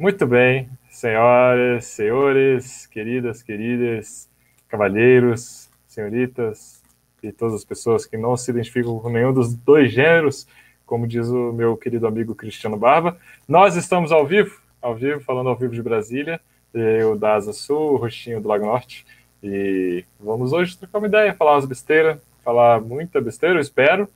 Muito bem, senhoras, senhores, queridas, queridas, cavalheiros, senhoritas e todas as pessoas que não se identificam com nenhum dos dois gêneros, como diz o meu querido amigo Cristiano Barba. Nós estamos ao vivo, ao vivo, falando ao vivo de Brasília, eu da Asa Sul, o Rostinho do Lago Norte, e vamos hoje trocar uma ideia, falar umas besteiras, falar muita besteira, eu espero,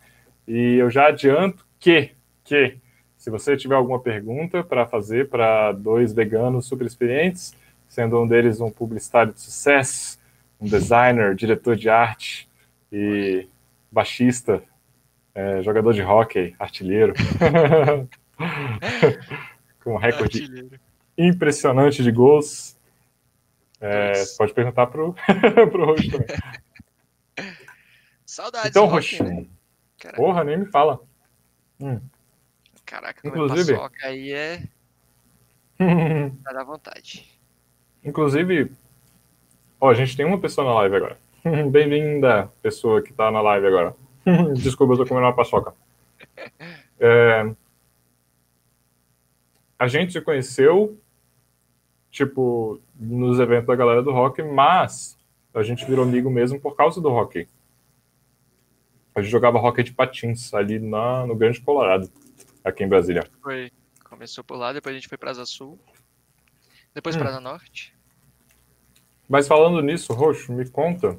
e eu já adianto que, que se você tiver alguma pergunta para fazer para dois veganos super experientes, sendo um deles um publicitário de sucesso, um designer, diretor de arte e baixista, é, jogador de hockey, artilheiro, com um recorde artilheiro. impressionante de gols. É, pode perguntar para o Roxo também. Saudades. Então, Roxinho. Né? Porra, nem me fala. Hum. Caraca, Inclusive... paçoca aí é. Tá da vontade. Inclusive, ó, a gente tem uma pessoa na live agora. Bem-vinda, pessoa que tá na live agora. Desculpa, eu tô comendo uma paçoca. É... A gente se conheceu, tipo, nos eventos da galera do rock, mas a gente virou amigo mesmo por causa do hockey. A gente jogava hockey de patins ali na, no Grande Colorado aqui em Brasília. Foi. Começou por lá, depois a gente foi para Asa Sul, depois hum. para Asa Norte. Mas falando nisso, Roxo, me conta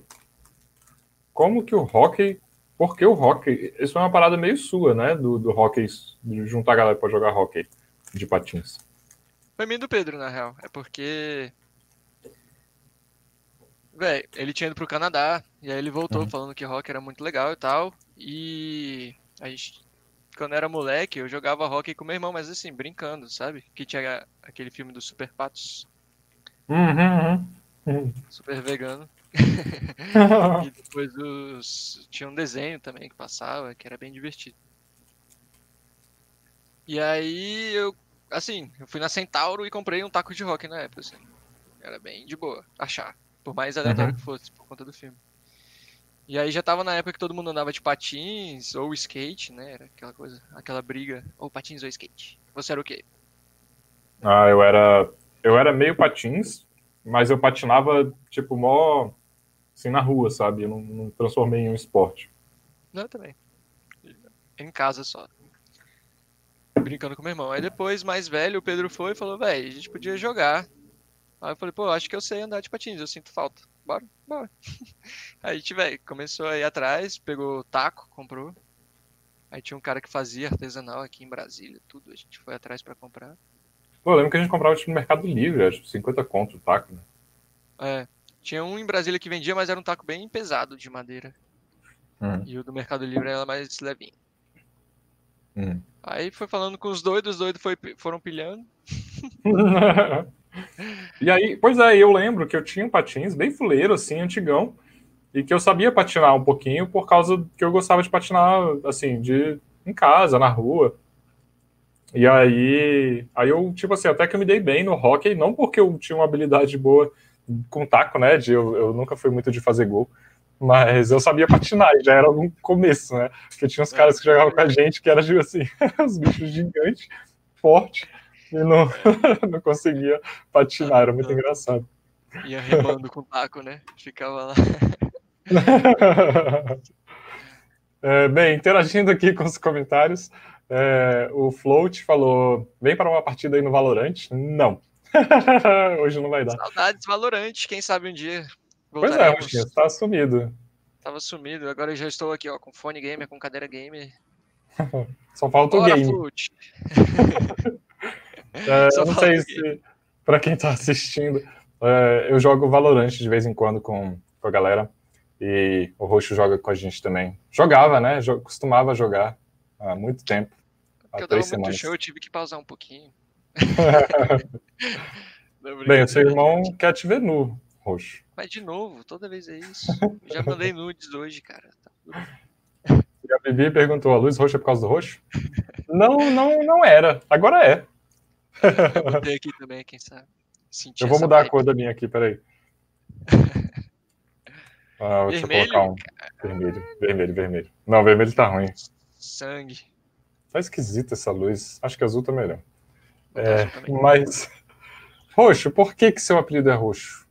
como que o hockey. Por que o hockey? Isso é uma parada meio sua, né? Do, do hockey, de juntar a galera pra jogar hockey de patins. Foi mim do Pedro, na real. É porque. Véi, ele tinha ido pro Canadá, e aí ele voltou uhum. falando que hockey era muito legal e tal. E a gente quando eu era moleque, eu jogava hockey com meu irmão, mas assim, brincando, sabe? Que tinha aquele filme dos Super Patos. Uhum, uhum. Super vegano. e depois os... tinha um desenho também que passava, que era bem divertido. E aí eu, assim, eu fui na Centauro e comprei um taco de hockey na época, assim. Era bem de boa achar, por mais aleatório uhum. que fosse, por conta do filme. E aí já tava na época que todo mundo andava de patins ou skate, né? Era aquela coisa, aquela briga, ou patins ou skate. Você era o quê? Ah, eu era eu era meio patins, mas eu patinava tipo mó assim na rua, sabe? Eu não, não transformei em um esporte. Não, também. Em casa só. Brincando com meu irmão. Aí depois, mais velho, o Pedro foi e falou, velho, a gente podia jogar. Aí eu falei, pô, acho que eu sei andar de patins, eu sinto falta bora, bora. Aí a gente, velho, começou a ir atrás, pegou taco, comprou. Aí tinha um cara que fazia artesanal aqui em Brasília, tudo. A gente foi atrás para comprar. Pô, eu lembro que a gente comprava tipo, no Mercado Livre, acho 50 conto o taco, né? É. Tinha um em Brasília que vendia, mas era um taco bem pesado de madeira. Hum. E o do Mercado Livre era mais levinho. Hum. Aí foi falando com os doidos, os doidos foi, foram pilhando. E aí, pois é, eu lembro que eu tinha um patins bem fuleiro, assim, antigão, e que eu sabia patinar um pouquinho por causa que eu gostava de patinar, assim, de em casa, na rua. E aí, aí eu, tipo assim, até que eu me dei bem no hockey, não porque eu tinha uma habilidade boa com taco, né, de, eu, eu nunca fui muito de fazer gol, mas eu sabia patinar, e já era um começo, né, porque tinha uns caras que jogavam com a gente que eram, tipo assim, os bichos gigantes, fortes, e não, não conseguia patinar, era muito engraçado. Ia remando com o taco, né? Ficava lá. é, bem, interagindo aqui com os comentários, é, o Float falou: vem para uma partida aí no Valorante? Não. Hoje não vai dar. Saudades Valorante, quem sabe um dia. Pois é, você tá sumido. Tava sumido, agora eu já estou aqui, ó, com fone gamer, com cadeira gamer. Só falta Bora, o game. É, eu não sei se, para quem está assistindo, é, eu jogo Valorant de vez em quando com, com a galera. E o Roxo joga com a gente também. Jogava, né? costumava jogar há muito tempo. Há eu três semanas. Show, eu tive que pausar um pouquinho. Bem, o seu irmão quer te ver nu, Roxo. Mas de novo, toda vez é isso. já mandei nudes hoje, cara. Tá e a Bibi perguntou: a luz roxa é por causa do roxo? não, não, não era. Agora é. Eu botei aqui também, quem sabe. Sentir eu vou mudar vibe. a cor da minha aqui, peraí. Ah, deixa vermelho, eu colocar um vermelho, vermelho, vermelho. Não, vermelho tá ruim. Sangue. Tá esquisita essa luz. Acho que azul tá melhor. É, mas Roxo, por que, que seu apelido é roxo?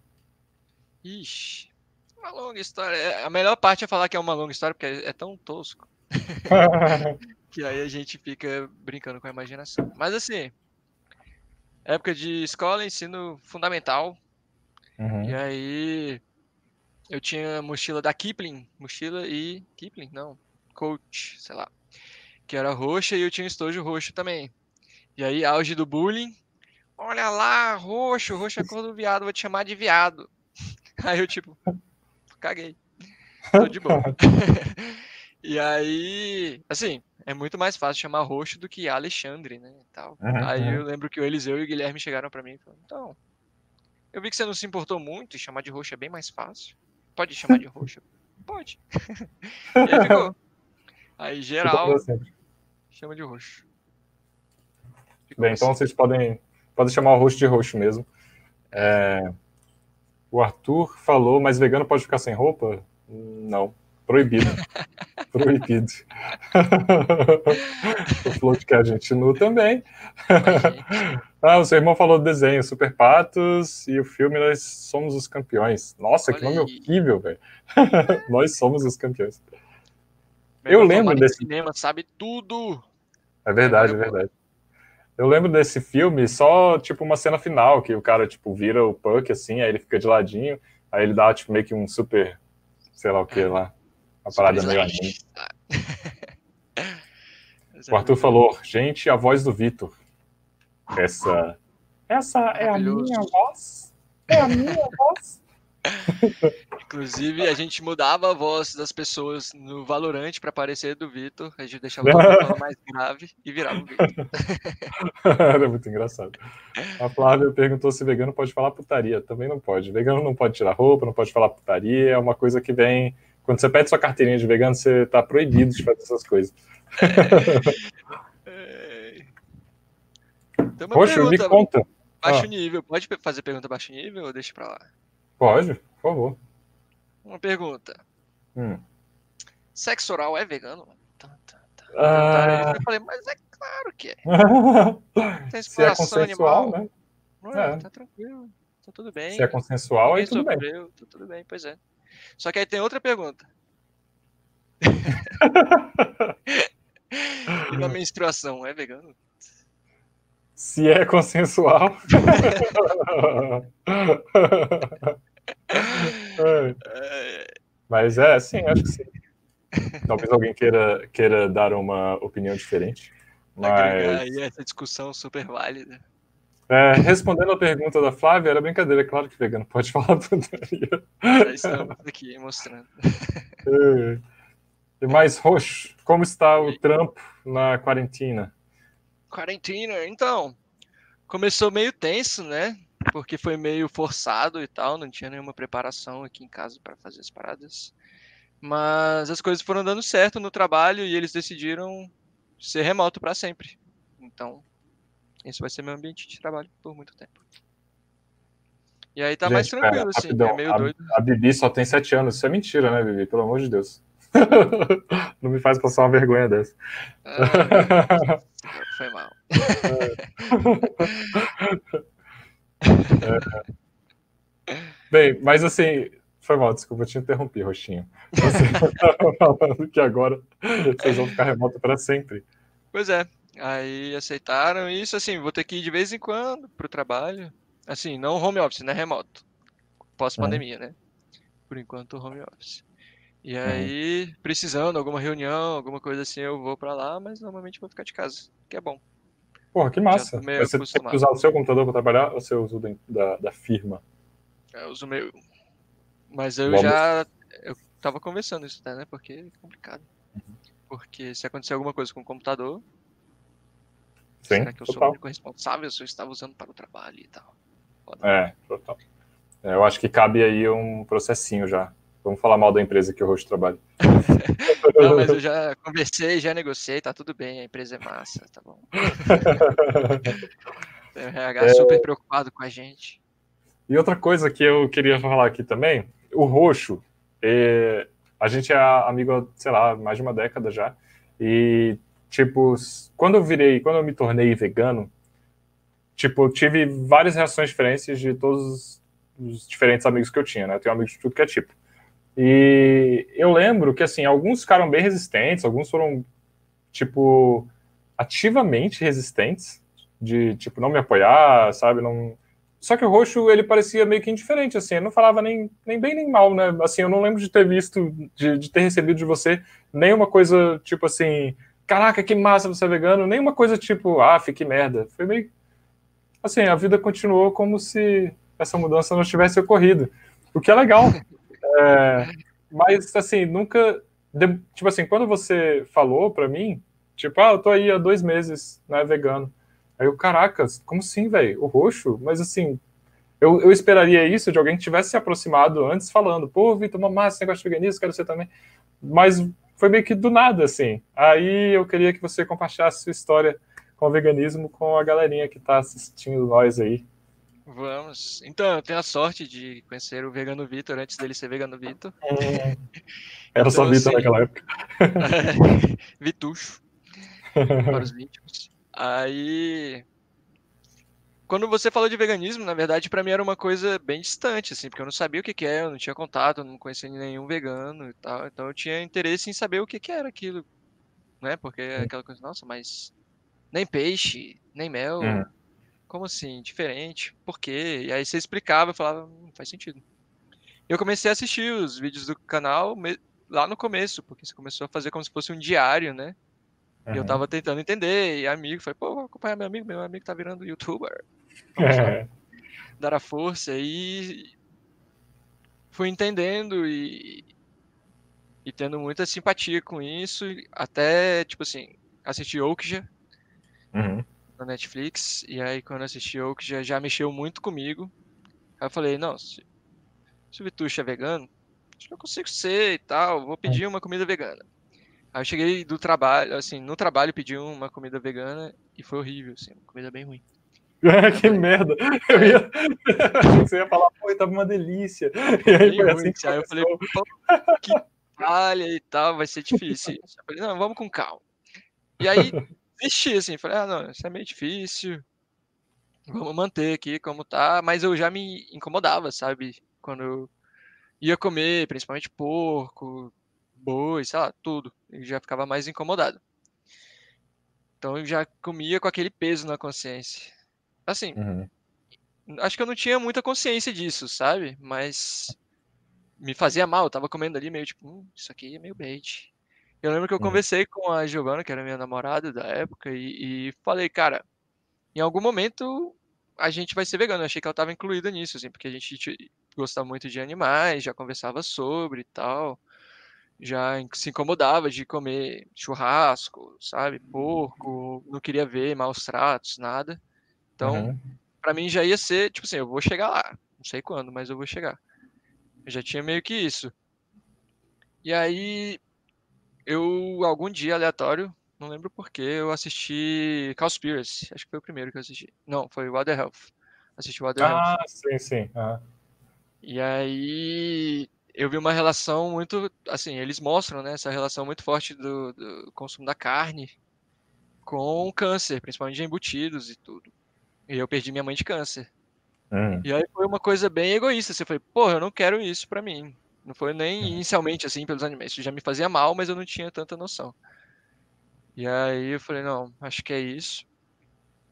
Ixi, uma longa história. É, a melhor parte é falar que é uma longa história, porque é tão tosco. que aí a gente fica brincando com a imaginação. Mas assim, época de escola, ensino fundamental. Uhum. E aí eu tinha mochila da Kipling, mochila e Kipling, não, Coach, sei lá, que era roxa e eu tinha estojo roxo também. E aí auge do bullying. Olha lá, roxo, roxo é cor do viado, vou te chamar de viado. Aí eu tipo, caguei. Tô de boa. e aí, assim, é muito mais fácil chamar roxo do que Alexandre, né? E tal. Uhum. Aí eu lembro que o Eliseu e o Guilherme chegaram para mim e falaram, então, eu vi que você não se importou muito e chamar de roxo é bem mais fácil. Pode chamar de roxo? Pode. e aí ficou. Aí geral chama de roxo. Ficou Bem, assim. então vocês podem, podem chamar o roxo de roxo mesmo. É, O Arthur falou, mas vegano pode ficar sem roupa? Não. Proibido. Proibido. o Float que a gente nu também. Ah, o seu irmão falou do desenho, Super Patos, e o filme Nós Somos os Campeões. Nossa, que Olha nome aí. horrível, velho. Nós Somos os Campeões. meu irmão lembro desse- cinema sabe tudo. É verdade, é eu verdade. Eu lembro desse filme só, tipo, uma cena final, que o cara, tipo, vira o Puck, assim, aí ele fica de ladinho, aí ele dá, tipo, meio que um super, sei lá o que lá, uma parada meio anime. É O Arthur muito falou, gente, a voz do Vitor. Essa, essa é a minha voz? É a minha voz? Inclusive, a gente mudava a voz das pessoas no Valorante pra parecer do Vitor. A gente deixava o mais grave e virava o Vitor. Era muito engraçado. A Flávia perguntou se vegano pode falar putaria. Também não pode. Vegano não pode tirar roupa, não pode falar putaria. É uma coisa que vem. Quando você pede sua carteirinha de vegano, você tá proibido de fazer essas coisas. É. Uma Poxa, me pergunta conta. baixo Ah. nível. Pode fazer pergunta baixo nível ou deixa pra lá? Pode, por favor. Uma pergunta. Hum. Sexo oral é vegano? Tá, tá, tá. Ah. Eu falei, mas é claro que é. Tem Se é exploração animal. né? Ué, É. Tá tranquilo. Tá tudo bem. Se é consensual, aí tudo bem. tá tudo bem, pois é. Só que aí tem outra pergunta. e na menstruação, é vegano? Se é consensual. Mas é, sim, acho que sim. Talvez alguém queira, queira dar uma opinião diferente. agregar Mas, aí essa discussão super válida. É, respondendo a pergunta da Flávia, era brincadeira. É claro que vegano pode falar putaria. Já estamos aqui mostrando. É. E mais roxo, como está o trampo na quarentena? Quarentena, então. Começou meio tenso, né? Porque foi meio forçado e tal, não tinha nenhuma preparação aqui em casa para fazer as paradas. Mas as coisas foram dando certo no trabalho e eles decidiram ser remoto para sempre. Então, esse vai ser meu ambiente de trabalho por muito tempo. E aí tá mais Gente, tranquilo, pera, assim, rapidão. é meio a, doido. a Bibi só tem sete anos. Isso é mentira, né, Bibi? Pelo amor de Deus. Não me faz passar uma vergonha dessa. Ah, foi mal. Bem, mas assim, foi mal, desculpa, eu te interrompi, Roxinho. Você estava falando que agora vocês vão ficar remoto para sempre. Pois é, aí aceitaram isso, assim, vou ter que ir de vez em quando pro trabalho. Assim, não home office, né? Remoto. Pós-pandemia, né? Por enquanto, home office. E aí, precisando, alguma reunião, alguma coisa assim, eu vou pra lá, mas normalmente vou ficar de casa, que é bom. Porra, que massa. você tem que acostumado. usar o seu computador para trabalhar ou você usa o da- da, firma? Eu uso o meu. Mas eu Vamos. já. Eu tava conversando isso, né? Porque é complicado. Porque se acontecer alguma coisa com o computador, Sim, será que eu sou o total. único responsável se eu estava usando para o trabalho e tal? É, total. É, eu acho que cabe aí um processinho já. Vamos falar mal da empresa que o Roxo trabalha. Não, mas eu já conversei, já negociei, tá tudo bem, a empresa é massa, tá bom. Tem o RH É. super preocupado com a gente. E outra coisa que eu queria falar aqui também, o Roxo, é, a gente é amigo sei lá, mais de uma década já. E, tipo, quando eu virei, quando eu me tornei vegano, tipo, tive várias reações diferentes de todos os diferentes amigos que eu tinha, né? Eu tenho amigos de tudo que é tipo. E eu lembro que, assim, alguns ficaram bem resistentes, alguns foram, tipo, ativamente resistentes, de, tipo, não me apoiar, sabe? Não... Só que o roxo, ele parecia meio que indiferente, assim, ele não falava nem, nem bem nem mal, né? Assim, eu não lembro de ter visto, de, de ter recebido de você nenhuma coisa, tipo assim, caraca, que massa você é vegano, nenhuma coisa tipo, ah, fique merda. Foi meio. Assim, a vida continuou como se essa mudança não tivesse ocorrido. O que é legal. É, mas, assim, nunca. Tipo assim, quando você falou pra mim, tipo, ah, eu tô aí há dois meses, né, vegano. Aí eu, caracas, como assim, velho? O roxo? Mas assim, eu, eu esperaria isso de alguém que tivesse se aproximado antes falando, pô, Vitor, uma massa, negócio de veganismo, quero ser também. Mas foi meio que do nada, assim. Aí eu queria que você compartilhasse sua história com o veganismo com a galerinha que está assistindo nós aí. Vamos. Então, eu tenho a sorte de conhecer o Vegano Vitor antes dele ser Vegano Vitor. Hum, era então, só Vitor assim, naquela época. Vitucho. para os íntimos. Aí quando você falou de veganismo, na verdade, para mim era uma coisa bem distante, assim, porque eu não sabia o que, que é, eu não tinha contato, eu não conhecia nenhum vegano e tal. Então eu tinha interesse em saber o que, que era aquilo, né? Porque é aquela coisa, nossa, mas nem peixe, nem mel, uhum. como assim? Diferente, por quê? E aí você explicava, eu falava, não hum, faz sentido. Eu comecei a assistir os vídeos do canal lá no começo, porque você começou a fazer como se fosse um diário, né? Uhum. E eu tava tentando entender, e amigo, falei, pô, vou acompanhar meu amigo, meu amigo tá virando youtuber. É. Dar a força e fui entendendo e, e tendo muita simpatia com isso, até, tipo assim, assisti Okja uhum. na Netflix, e aí quando assisti Okja já mexeu muito comigo. Aí eu falei, não, se, se o Vitucho é vegano, acho que eu consigo ser e tal, vou pedir uma comida vegana. Aí eu cheguei do trabalho, assim, no trabalho pedi uma comida vegana e foi horrível, assim, uma comida bem ruim. que merda! Eu ia... Você ia falar, pô, tava uma delícia. E aí foi assim que aí eu falei, que palha e tal, vai ser difícil. Eu falei, não, vamos com calma. E aí, desisti, assim, falei, ah, não, isso é meio difícil. Vamos manter aqui como tá. Mas eu já me incomodava, sabe? Quando eu ia comer, principalmente porco, boi, sei lá, tudo. Eu já ficava mais incomodado. Então eu já comia com aquele peso na consciência. Assim, uhum. acho que eu não tinha muita consciência disso, sabe? Mas me fazia mal. Eu tava comendo ali meio tipo, hum, isso aqui é meio bait. Eu lembro que eu uhum. conversei com a Giovana, que era minha namorada da época, e, e, falei, cara, em algum momento a gente vai ser vegano. Eu achei que ela tava incluída nisso, assim, porque a gente gostava muito de animais, já conversava sobre e tal já se incomodava de comer churrasco, sabe, porco, não queria ver maus tratos, nada. Então, uhum. para mim já ia ser, tipo assim, eu vou chegar lá, não sei quando, mas eu vou chegar. Eu já tinha meio que isso. E aí, eu, algum dia aleatório, não lembro porquê, eu assisti Cowspiracy, acho que foi o primeiro que eu assisti. Não, foi Water Health. Assisti Water ah, Health. Ah, sim, sim. Uhum. E aí, eu vi uma relação muito, assim, eles mostram, né, essa relação muito forte do, do consumo da carne com câncer, principalmente de embutidos e tudo. E eu perdi minha mãe de câncer. Hum. E aí foi uma coisa bem egoísta. Você foi, pô, eu não quero isso para mim. Não foi nem hum. inicialmente assim pelos animais. Isso já me fazia mal, mas eu não tinha tanta noção. E aí eu falei, não, acho que é isso.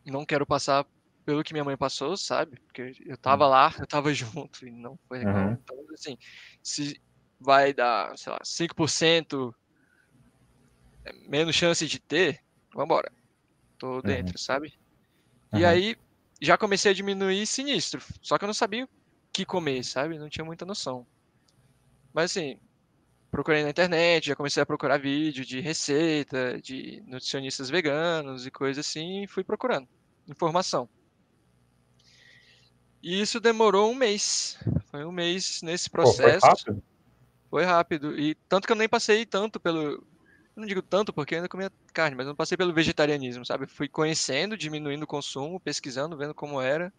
Não quero passar pelo que minha mãe passou, sabe? Porque eu tava lá, eu tava junto e não foi legal. Uhum. Então, assim, se vai dar, sei lá, 5% é, menos chance de ter, vambora. Tô dentro, uhum. sabe? Uhum. E aí já comecei a diminuir sinistro. Só que eu não sabia o que comer, sabe? Não tinha muita noção. Mas assim, procurei na internet, já comecei a procurar vídeo de receita, de nutricionistas veganos e coisa assim, e fui procurando informação. E isso demorou um mês. Foi um mês nesse processo. Pô, foi rápido? Foi rápido. E tanto que eu nem passei tanto pelo. Eu não digo tanto porque eu ainda comia carne, mas eu não passei pelo vegetarianismo, sabe? Fui conhecendo, diminuindo o consumo, pesquisando, vendo como era.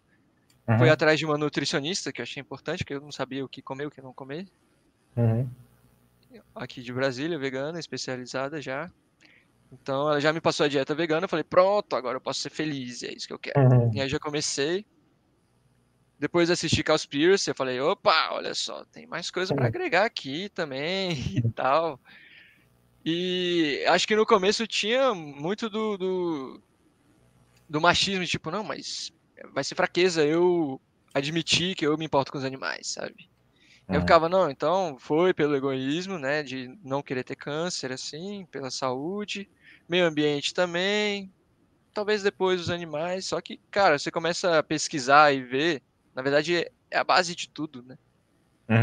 Uhum. Fui atrás de uma nutricionista, que eu achei importante, porque eu não sabia o que comer, o que não comer. Uhum. Aqui de Brasília, vegana, especializada já. Então ela já me passou a dieta vegana, eu falei, pronto, agora eu posso ser feliz, é isso que eu quero. Uhum. E aí já comecei. Depois assisti Cowspiracy, eu falei, opa, olha só, tem mais coisa para agregar aqui também e tal. E acho que no começo tinha muito do, do, do machismo, tipo, não, mas vai ser fraqueza eu admitir que eu me importo com os animais, sabe? Eu Uhum. ficava, não, então foi pelo egoísmo, né, de não querer ter câncer, assim, pela saúde, meio ambiente também, talvez depois os animais, só que, cara, você começa a pesquisar e ver, na verdade é é a base de tudo, né?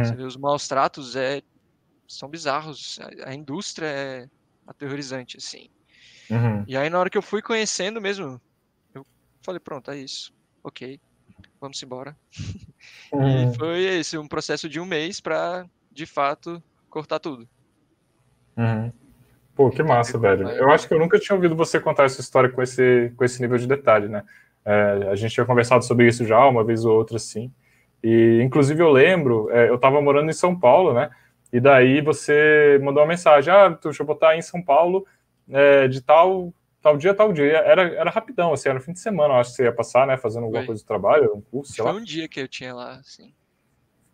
Você Uhum. vê os maus tratos é, são bizarros, a, a indústria é aterrorizante, assim. Uhum. E aí na hora que eu fui conhecendo mesmo, eu falei, pronto, é isso, ok, vamos embora. Uhum. E foi esse, um processo de um mês pra, de fato, cortar tudo. Uhum. Pô, que massa, velho. Eu acho que eu nunca tinha ouvido você contar essa história com esse, com esse nível de detalhe, né? É, a gente tinha conversado sobre isso já, uma vez ou outra, assim. E, inclusive, eu lembro, é, eu tava morando em São Paulo, né? E daí você mandou uma mensagem, ah, tu, deixa eu botar em São Paulo é, de tal, tal dia, tal dia. Era, era rapidão, assim, era no fim de semana, acho que você ia passar, né? Fazendo alguma Foi. coisa do trabalho, um curso, Foi lá. um dia que eu tinha lá, assim.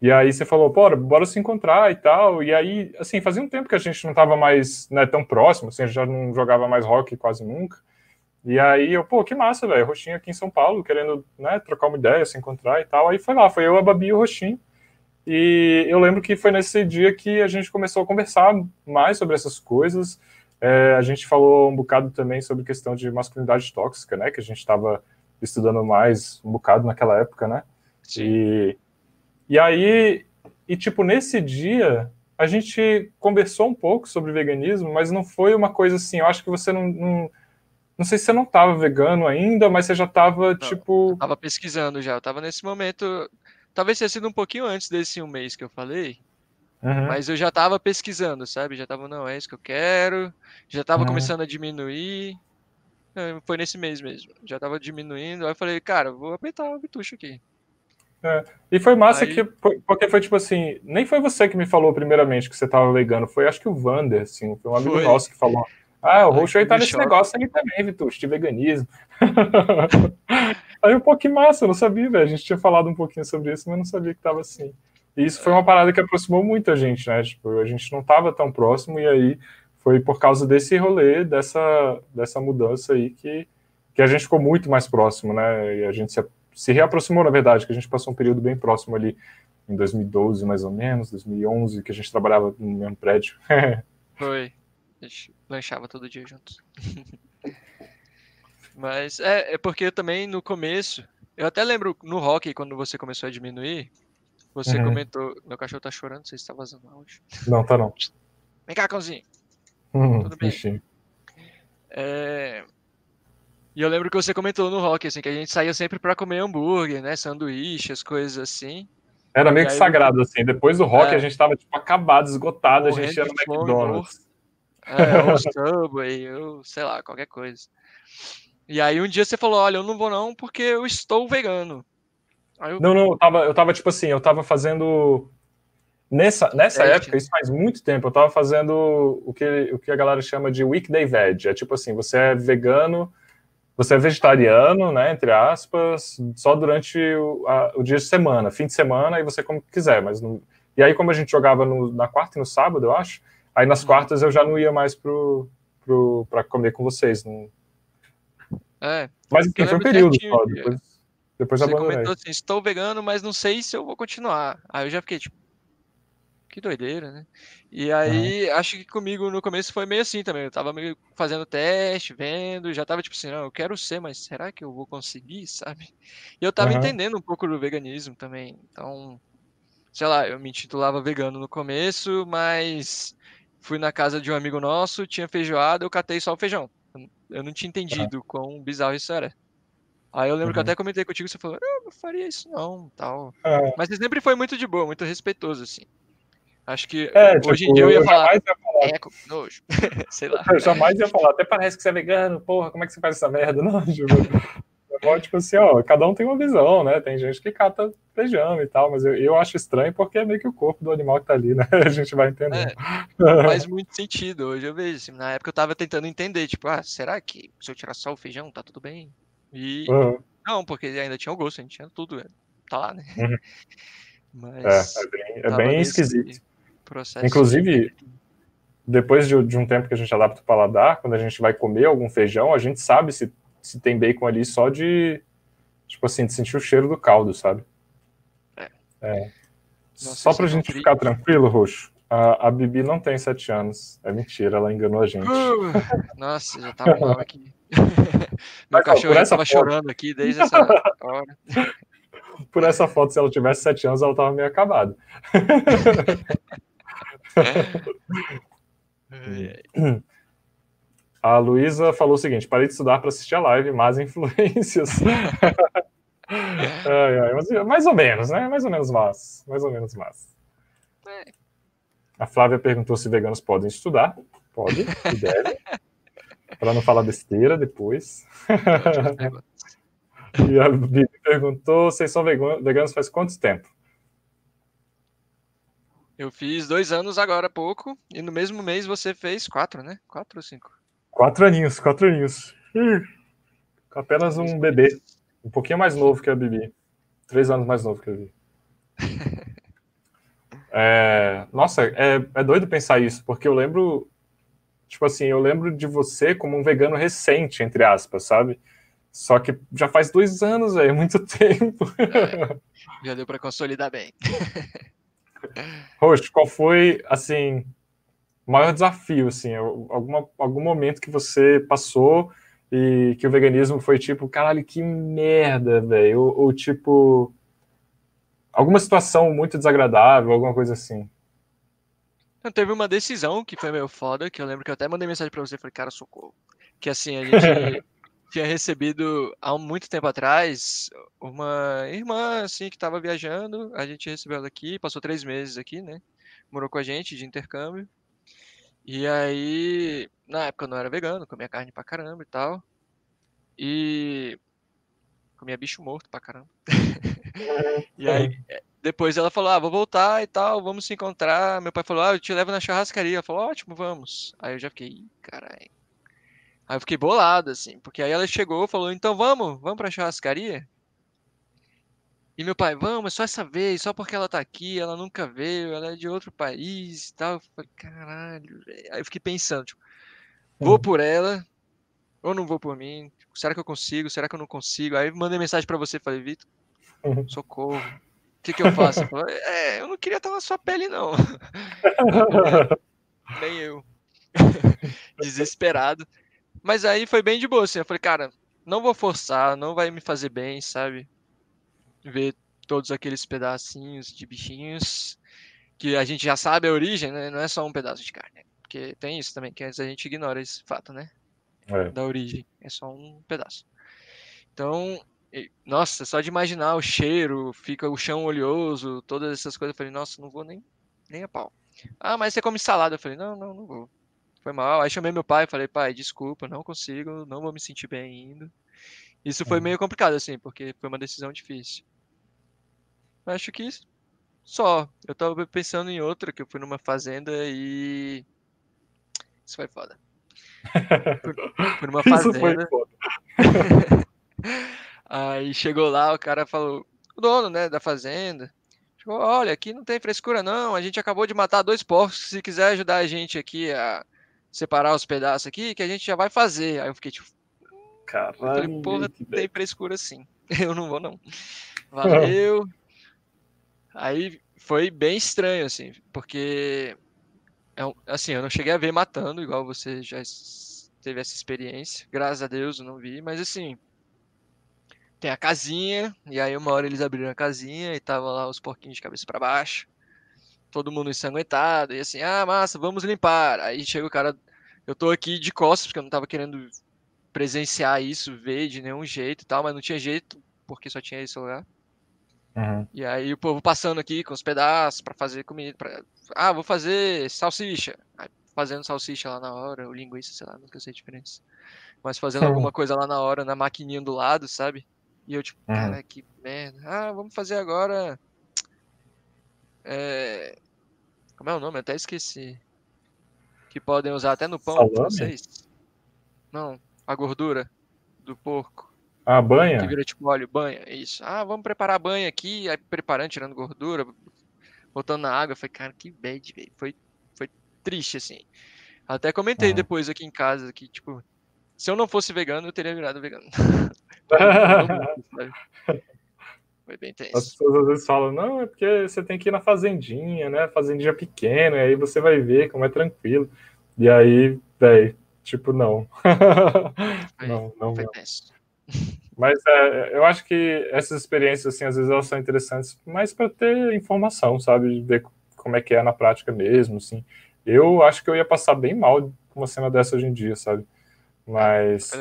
E aí você falou, bora, bora se encontrar e tal. E aí, assim, fazia um tempo que a gente não tava mais né, tão próximo, assim, a gente já não jogava mais rock quase nunca. E aí eu, pô, que massa, velho, Roxinho aqui em São Paulo, querendo, né, trocar uma ideia, se encontrar e tal. Aí foi lá, foi eu, a Babi e o Roxinho. E eu lembro que foi nesse dia que a gente começou a conversar mais sobre essas coisas. É, a gente falou um bocado também sobre questão de masculinidade tóxica, né, que a gente estava estudando mais um bocado naquela época, né? E, e aí, e tipo, nesse dia, a gente conversou um pouco sobre veganismo, mas não foi uma coisa assim, eu acho que você não. Não, não sei se você não estava vegano ainda, mas você já estava, tipo. Tava pesquisando já, eu tava nesse momento. Talvez tenha sido um pouquinho antes desse um mês que eu falei, Uhum, mas eu já tava pesquisando, sabe? Já tava, não, é isso que eu quero. Já tava Uhum. começando a diminuir. É, Foi nesse mês mesmo. Já tava diminuindo. Aí eu falei, cara, vou apertar o bitucho aqui. E foi massa Aí- que, porque foi tipo assim, nem foi você que me falou primeiramente que você estava vegano, foi acho que o Vander, assim, foi um amigo Foi. nosso que falou. Ah, o Roxo aí tá nesse negócio aí também, Vitor, de veganismo. aí eu, pô, que massa, eu não sabia, velho. A gente tinha falado um pouquinho sobre isso, mas não sabia que tava assim. E isso foi uma parada que aproximou muito a gente, né? Tipo, a gente não tava tão próximo, e aí foi por causa desse rolê, dessa, dessa mudança aí que, que a gente ficou muito mais próximo, né? E a gente se, se reaproximou, na verdade, que a gente passou um período bem próximo ali, em 2012, mais ou menos, 2011, que a gente trabalhava no mesmo prédio. Foi. A gente lanchava todo dia juntos. Mas é, é porque eu também no começo. Eu até lembro no rock, quando você começou a diminuir, você Uhum. comentou. Meu cachorro tá chorando, não sei se tá vazando áudio. não, tá não. Vem cá, cãozinho. Hum, Tudo bem. bichinho. É, E eu lembro que você comentou no rock, assim, que a gente saía sempre pra comer hambúrguer, né? Sanduíche, as coisas assim. Era meio que aí- sagrado, assim. Depois do rock, É. a gente tava, tipo, acabado, esgotado, a gente ia no fome, McDonald's. É, ou Subway, ou sei lá, qualquer coisa. E aí um dia você falou, olha, eu não vou não porque eu estou vegano. Eu, Não, não, eu tava, eu tava, tipo assim, eu tava fazendo. Nessa, nessa Teste. época, isso faz muito tempo, eu tava fazendo o que, o que a galera chama de weekday veg. É tipo assim, você é vegano, você é vegetariano, né, entre aspas, só durante o, a- o dia de semana, fim de semana, e você come o que quiser. Mas não... E aí, como a gente jogava no- na quarta e no sábado, eu acho, aí nas Uhum. quartas eu já não ia mais pro, pro, pra comer com vocês. Não... é, Mas enfim, foi um período só, que depois, depois você abandonei. comentou assim, estou vegano, mas não sei se eu vou continuar. Aí eu já fiquei tipo, que doideira, né? E aí, acho que comigo no começo foi meio assim também. Eu tava meio fazendo teste, vendo, já tava tipo assim, não, eu quero ser, mas será que eu vou conseguir, sabe? E eu tava Aham. entendendo um pouco do veganismo também. Então, sei lá, eu me intitulava vegano no começo, mas fui na casa de um amigo nosso, tinha feijoada, eu catei só o feijão. Eu não tinha entendido quão bizarro isso era. Aí eu lembro que eu Uhum. até comentei contigo, você falou, eu não faria isso não, tal. É. Mas você sempre foi muito de boa, muito respeitoso, assim. Acho que É, hoje em tipo, dia eu ia falar, jamais ia falar, eco, nojo, sei lá. eu jamais ia falar, até parece que você é vegano, porra, como é que você faz essa merda? Não, tipo, É tipo assim, ó, cada um tem uma visão, né? Tem gente que cata feijão e tal, mas eu, eu acho estranho porque é meio que o corpo do animal que tá ali, né? A gente vai entender. É, faz muito sentido. Hoje eu vejo, assim, na época eu tava tentando entender, tipo, ah, será que se eu tirar só o feijão, tá tudo bem? E uhum. não, porque ainda tinha o gosto, a gente tinha tudo, tá lá, né? Uhum. Mas é, é bem, é bem esquisito. Inclusive, depois de, de, um tempo que a gente adapta o paladar, quando a gente vai comer algum feijão, a gente sabe se, se tem bacon ali só de, tipo assim, de sentir o cheiro do caldo, sabe? É. é. Só pra é gente ficar tranquilo, Roxo, a, a Bibi não tem sete anos. É mentira, ela enganou a gente. Uh, nossa, já tava mal aqui. Meu Mas, cachorro tava foto... chorando aqui desde essa hora. Por essa foto, se ela tivesse sete anos, ela tava meio acabada. A Luísa falou o seguinte: parei de estudar para assistir a live, mas influências. ai, mas, mais ou menos, né? Mais ou menos mas. Mais ou menos mas. É. A Flávia perguntou se veganos podem estudar. Pode, e deve. para não falar besteira depois. e a Bibi perguntou: vocês são veganos faz quanto tempo? Eu fiz dois anos agora há pouco, e no mesmo mês você fez quatro, né? Quatro ou cinco? Quatro aninhos, quatro aninhos. Apenas um bebê. Um pouquinho mais novo que a Bibi. Três anos mais novo que a Bibi. é, nossa, é, é doido pensar isso, porque eu lembro. Tipo assim, eu lembro de você como um vegano recente, entre aspas, sabe? Só que já faz dois anos, é muito tempo. É, já deu para consolidar bem. Roxo, qual foi, assim, maior desafio, assim, alguma, algum momento que você passou e que o veganismo foi tipo, caralho, que merda, velho, ou, ou, tipo, alguma situação muito desagradável, alguma coisa assim? Teve uma decisão que foi meio foda, que eu lembro que eu até mandei mensagem pra você, falei, cara, socorro. Que assim, a gente tinha recebido há muito tempo atrás uma irmã assim que estava viajando. A gente recebeu ela aqui, passou três meses aqui, né? Morou com a gente de intercâmbio. E aí, na época eu não era vegano, comia carne pra caramba e tal. E comia bicho morto pra caramba. e aí, depois ela falou: Ah, vou voltar e tal, vamos se encontrar. Meu pai falou: Ah, eu te levo na churrascaria. Ela falou: Ótimo, vamos. Aí eu já fiquei, caralho Aí eu fiquei bolado, assim, porque aí ela chegou e falou, então vamos, vamos pra churrascaria? E meu pai, vamos, só essa vez, só porque ela tá aqui, ela nunca veio, ela é de outro país e tal. Eu falei, caralho, velho. Aí eu fiquei pensando, tipo, vou por ela ou não vou por mim? Tipo, será que eu consigo? Será que eu não consigo? Aí eu mandei mensagem para você, falei, Vitor, uhum. socorro. O que, que eu faço? Eu falei, é, eu não queria estar na sua pele, não. Nem eu. Desesperado. Mas aí foi bem de boa, assim. Eu falei, cara, não vou forçar, não vai me fazer bem, sabe? Ver todos aqueles pedacinhos de bichinhos que a gente já sabe a origem, né? Não é só um pedaço de carne. Porque tem isso também, que a gente ignora esse fato, né? É. Da origem. É só um pedaço. Então, nossa, só de imaginar o cheiro, fica o chão oleoso, todas essas coisas, eu falei, nossa, não vou nem, nem a pau. Ah, mas você come salada? Eu falei, não, não, não vou foi mal. Aí chamei meu pai e falei, pai, desculpa, não consigo, não vou me sentir bem indo. Isso foi uhum. meio complicado, assim, porque foi uma decisão difícil. Acho que só. Eu tava pensando em outra, que eu fui numa fazenda e. Isso foi foda. Fui numa fazenda. Isso foi foda. Aí chegou lá, o cara falou, o dono, né, da fazenda. Chegou, olha, aqui não tem frescura não, a gente acabou de matar dois porcos, se quiser ajudar a gente aqui a separar os pedaços aqui, que a gente já vai fazer. Aí eu fiquei tipo. Caralho. Eu falei, porra, tem frescura sim. Eu não vou, não. Valeu. Aí foi bem estranho, assim, porque. É assim, eu não cheguei a ver matando, igual você já teve essa experiência. Graças a Deus eu não vi, mas assim. Tem a casinha, e aí uma hora eles abriram a casinha e tava lá os porquinhos de cabeça para baixo todo mundo ensanguentado, e assim, ah, massa, vamos limpar. Aí chega o cara, eu tô aqui de costas, porque eu não tava querendo presenciar isso, ver de nenhum jeito e tal, mas não tinha jeito, porque só tinha esse lugar. Uhum. E aí o povo passando aqui com os pedaços para fazer comida. Pra... Ah, vou fazer salsicha. Aí fazendo salsicha lá na hora, ou linguiça, sei lá, nunca sei a diferença. Mas fazendo uhum. alguma coisa lá na hora, na maquininha do lado, sabe? E eu, tipo, uhum. cara, que merda. Ah, vamos fazer agora. É... Como é o nome? Eu até esqueci. Que podem usar até no pão, Salame? vocês? Não, a gordura do porco. A banha? Que vira tipo óleo, banha, isso. Ah, vamos preparar a banha aqui, aí preparando, tirando gordura, botando na água. Eu falei, cara, que bad, velho. Foi, foi triste, assim. Até comentei uhum. depois aqui em casa que, tipo, se eu não fosse vegano, eu teria virado vegano. Foi bem tenso. As pessoas às vezes falam, não, é porque você tem que ir na fazendinha, né? Fazendinha pequena, e aí você vai ver como é tranquilo. E aí, velho, tipo, não. Foi, não, não. Foi tenso. Mas é, eu acho que essas experiências, assim, às vezes elas são interessantes mais para ter informação, sabe? Ver como é que é na prática mesmo, assim. Eu acho que eu ia passar bem mal com uma cena dessa hoje em dia, sabe? Mas.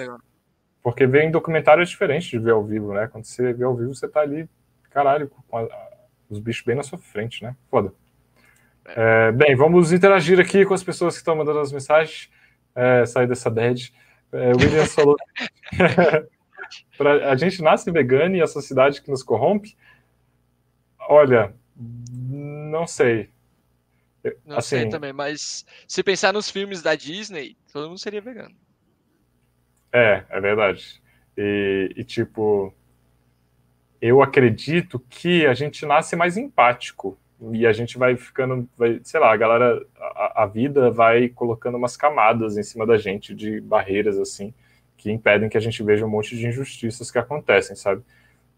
Porque ver em documentário é diferente de ver ao vivo, né? Quando você vê ao vivo, você tá ali, caralho, com a, os bichos bem na sua frente, né? Foda. É, bem, vamos interagir aqui com as pessoas que estão mandando as mensagens. É, sair dessa bad. É, o William falou. pra, a gente nasce vegano e a sociedade que nos corrompe? Olha, não sei. Não assim, sei também, mas se pensar nos filmes da Disney, todo mundo seria vegano. É, é verdade. E, e, tipo, eu acredito que a gente nasce mais empático e a gente vai ficando, vai, sei lá, a galera, a, a, vida vai colocando umas camadas em cima da gente de barreiras assim que impedem que a gente veja um monte de injustiças que acontecem, sabe?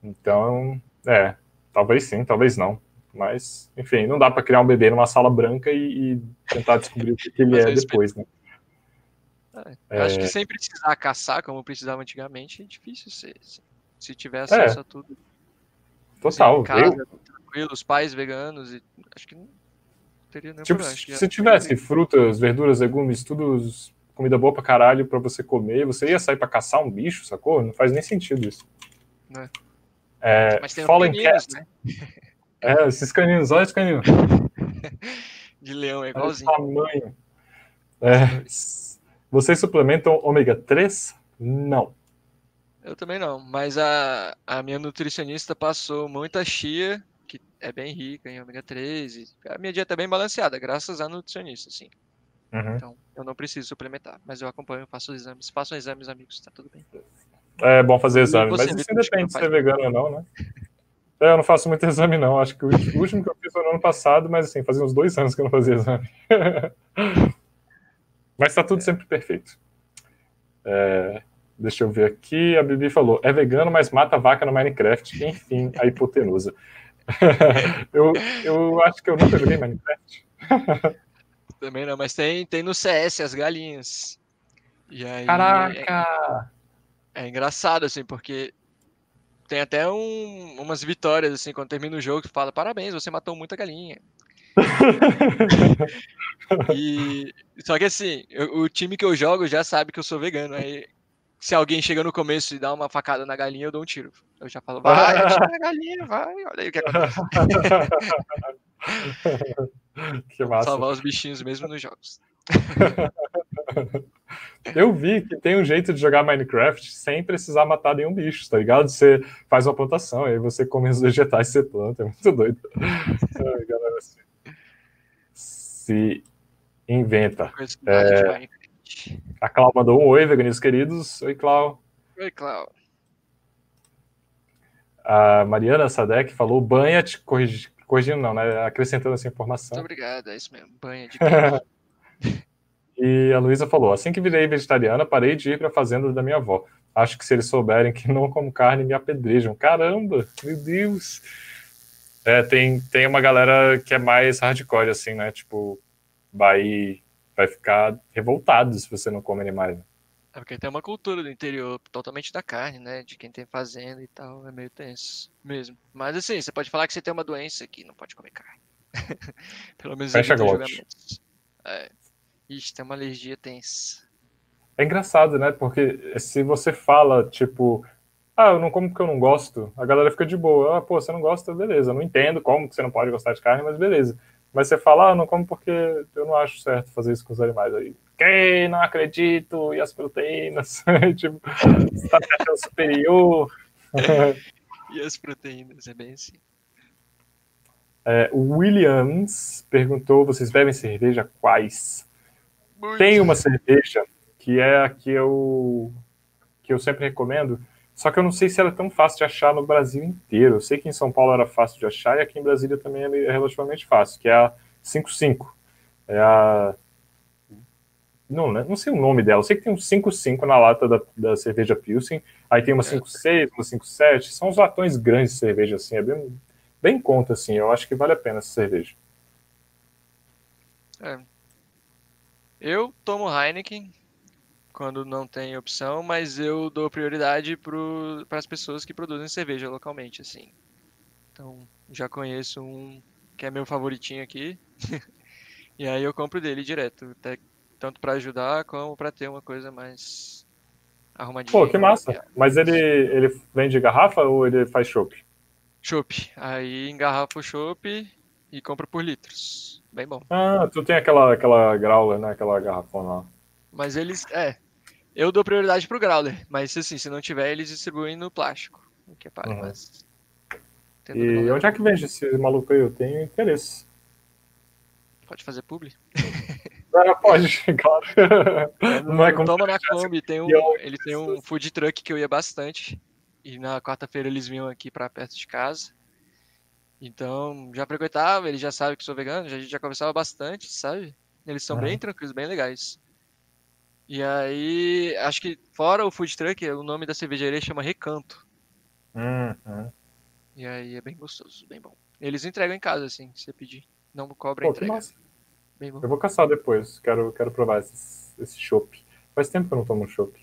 Então, é, talvez sim, talvez não. Mas, enfim, não dá para criar um bebê numa sala branca e, e tentar descobrir o que ele é depois, né? É, acho que é. sem precisar caçar, como precisava antigamente, é difícil. Se, se tiver acesso é. a tudo. Total. Casa, eu... tranquilo, os pais veganos, e acho que não teria nenhum tipo, problema. Se tivesse frutas, verduras, legumes, tudo comida boa pra caralho pra você comer, você ia sair pra caçar um bicho, sacou? Não faz nem sentido isso. É. É, Mas tem Fallen caninos, Cat. Né? É, esses caninos, olha esse canino. De leão, é igualzinho. Olha o tamanho. É. Vocês suplementam ômega 3? Não. Eu também não, mas a, a minha nutricionista passou muita chia, que é bem rica em ômega 3, e a minha dieta é bem balanceada, graças à nutricionista, sim. Uhum. Então, eu não preciso suplementar, mas eu acompanho, faço os exames. Façam exames, amigos, tá tudo bem. É bom fazer exame, mas isso independe de ser vegano ou não, né? É, eu não faço muito exame, não. Acho que o último que eu fiz foi no ano passado, mas assim, fazia uns dois anos que eu não fazia exame. Mas está tudo sempre perfeito. É, deixa eu ver aqui. A Bibi falou: é vegano, mas mata vaca no Minecraft. Enfim, a hipotenusa. eu, eu acho que eu nunca joguei Minecraft. Também não, mas tem, tem no CS as galinhas. E aí, Caraca! É, é engraçado, assim, porque tem até um, umas vitórias, assim, quando termina o jogo, que fala: parabéns, você matou muita galinha. e só que assim, eu, o time que eu jogo já sabe que eu sou vegano. Aí se alguém chega no começo e dá uma facada na galinha, eu dou um tiro. Eu já falo, vai, atira na galinha, vai, olha aí o que acontece. que massa. Salvar os bichinhos mesmo nos jogos. Eu vi que tem um jeito de jogar Minecraft sem precisar matar nenhum bicho, tá ligado? Você faz uma plantação, aí você come os vegetais que você planta, é muito doido. Ai, galera, assim se inventa. É, a Clau mandou um oi, veganistas queridos. Oi, Clau. Oi, Clau. A Mariana Sadek falou banha, te corrigi, corrigindo não, né? Acrescentando essa informação. Muito obrigado, é isso mesmo. Banha de E a Luísa falou: assim que virei vegetariana, parei de ir para a fazenda da minha avó. Acho que se eles souberem que não como carne, me apedrejam. Caramba, meu Deus! É, tem, tem uma galera que é mais hardcore, assim, né? Tipo, vai, vai ficar revoltado se você não come animais. Né? É porque tem uma cultura do interior totalmente da carne, né? De quem tem fazenda e tal, é meio tenso mesmo. Mas assim, você pode falar que você tem uma doença que não pode comer carne. Pelo menos Fecha julgamentos. É. Ixi, tem uma alergia tensa. É engraçado, né? Porque se você fala, tipo, ah, eu não como porque eu não gosto. A galera fica de boa. Ah, pô, você não gosta, beleza. Eu não entendo como que você não pode gostar de carne, mas beleza. Mas você fala, ah, não como porque eu não acho certo fazer isso com os animais. Aí, que não acredito, e as proteínas? tipo, você tá me achando superior. e as proteínas, é bem assim. É, o Williams perguntou: vocês bebem cerveja quais? Muito. Tem uma cerveja que é a que eu, que eu sempre recomendo, só que eu não sei se ela é tão fácil de achar no Brasil inteiro. Eu sei que em São Paulo era fácil de achar e aqui em Brasília também é relativamente fácil, que é a 55. É a. Não, né, não sei o nome dela. Eu sei que tem um 55 na lata da, da cerveja Pilsen. Aí tem uma 56, uma 57. São os latões grandes de cerveja, assim. É bem, bem conta, assim. Eu acho que vale a pena essa cerveja. É. Eu tomo Heineken quando não tem opção, mas eu dou prioridade para as pessoas que produzem cerveja localmente, assim. Então, já conheço um que é meu favoritinho aqui. e aí eu compro dele direto, até, tanto para ajudar como para ter uma coisa mais arrumadinha. Pô, que massa. Mas ele, ele vende garrafa ou ele faz chopp? Chopp. Aí engarrafa o chopp e compra por litros. Bem bom. Ah, tu tem aquela, aquela growler, né? Aquela garrafona lá. Mas eles. É. Eu dou prioridade pro growler. Mas assim, se não tiver, eles distribuem no plástico. O que é para, uhum. mas. E onde é que vende esse maluco aí? Eu tenho interesse. Pode fazer publi? Pode, claro. É, não, não é como Toma na Kombi, tem um, ele tem um food truck que eu ia bastante. E na quarta-feira eles vinham aqui para perto de casa. Então, já frequentava, ele já sabe que sou vegano, já, a gente já conversava bastante, sabe? Eles são bem tranquilos, bem legais. E aí, acho que fora o food truck, o nome da cervejaria chama Recanto. Uhum. E aí é bem gostoso, bem bom. Eles entregam em casa, assim, se você pedir. Não cobra Pô, entrega. Bem bom. Eu vou caçar depois, quero, quero provar esse, esse chopp. Faz tempo que eu não tomo chopp.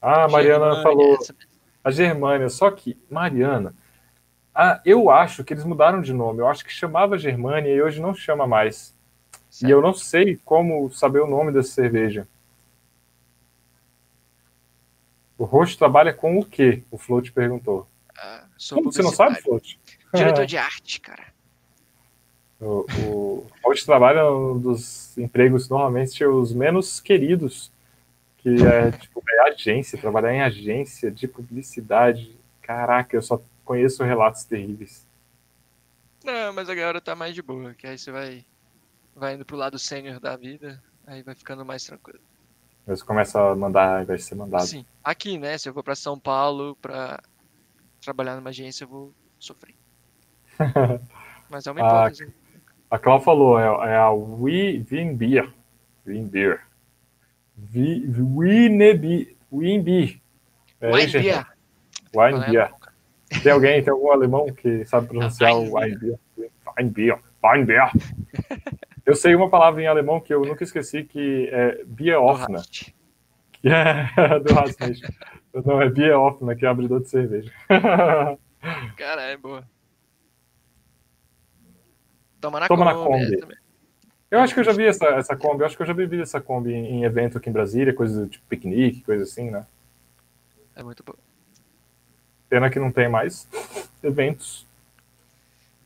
Ah, a Mariana Germânia, falou. Essa... A Germânia, só que, Mariana, ah, eu acho que eles mudaram de nome. Eu acho que chamava Germânia e hoje não chama mais. Certo. E eu não sei como saber o nome dessa cerveja. O Roxo trabalha com o quê? O Float perguntou. Ah, Como você não sabe, Float? Diretor de arte, cara. O, o Float trabalha um dos empregos normalmente os menos queridos, que é tipo é agência, trabalhar em agência de publicidade. Caraca, eu só conheço relatos terríveis. Não, mas a galera tá mais de boa, que aí você vai, vai indo pro lado sênior da vida, aí vai ficando mais tranquilo. Você começa a mandar vai ser mandado. Sim. Aqui, né? Se eu for para São Paulo para trabalhar numa agência, eu vou sofrer. Mas é uma hipótese. A, a Cláudia falou, é, é a Winbeer. Winbeer. Winnebi. Winbeer. Winbeer. Winbeer. Tem alguém, tem algum alemão que sabe pronunciar o Weinbier? Weinbier. Weinbier. Eu sei uma palavra em alemão que eu nunca esqueci, que é Bierhoffner. Que é do Rasmussen. Não, é Bierhoffner, que é abridor de cerveja. Cara, é boa. Toma na Toma Kombi. Na Kombi. Eu acho que eu já vi essa, essa Kombi, eu acho que eu já vi essa Kombi em, evento aqui em Brasília, coisa tipo piquenique, coisa assim, né? É muito boa. Pena que não tem mais eventos.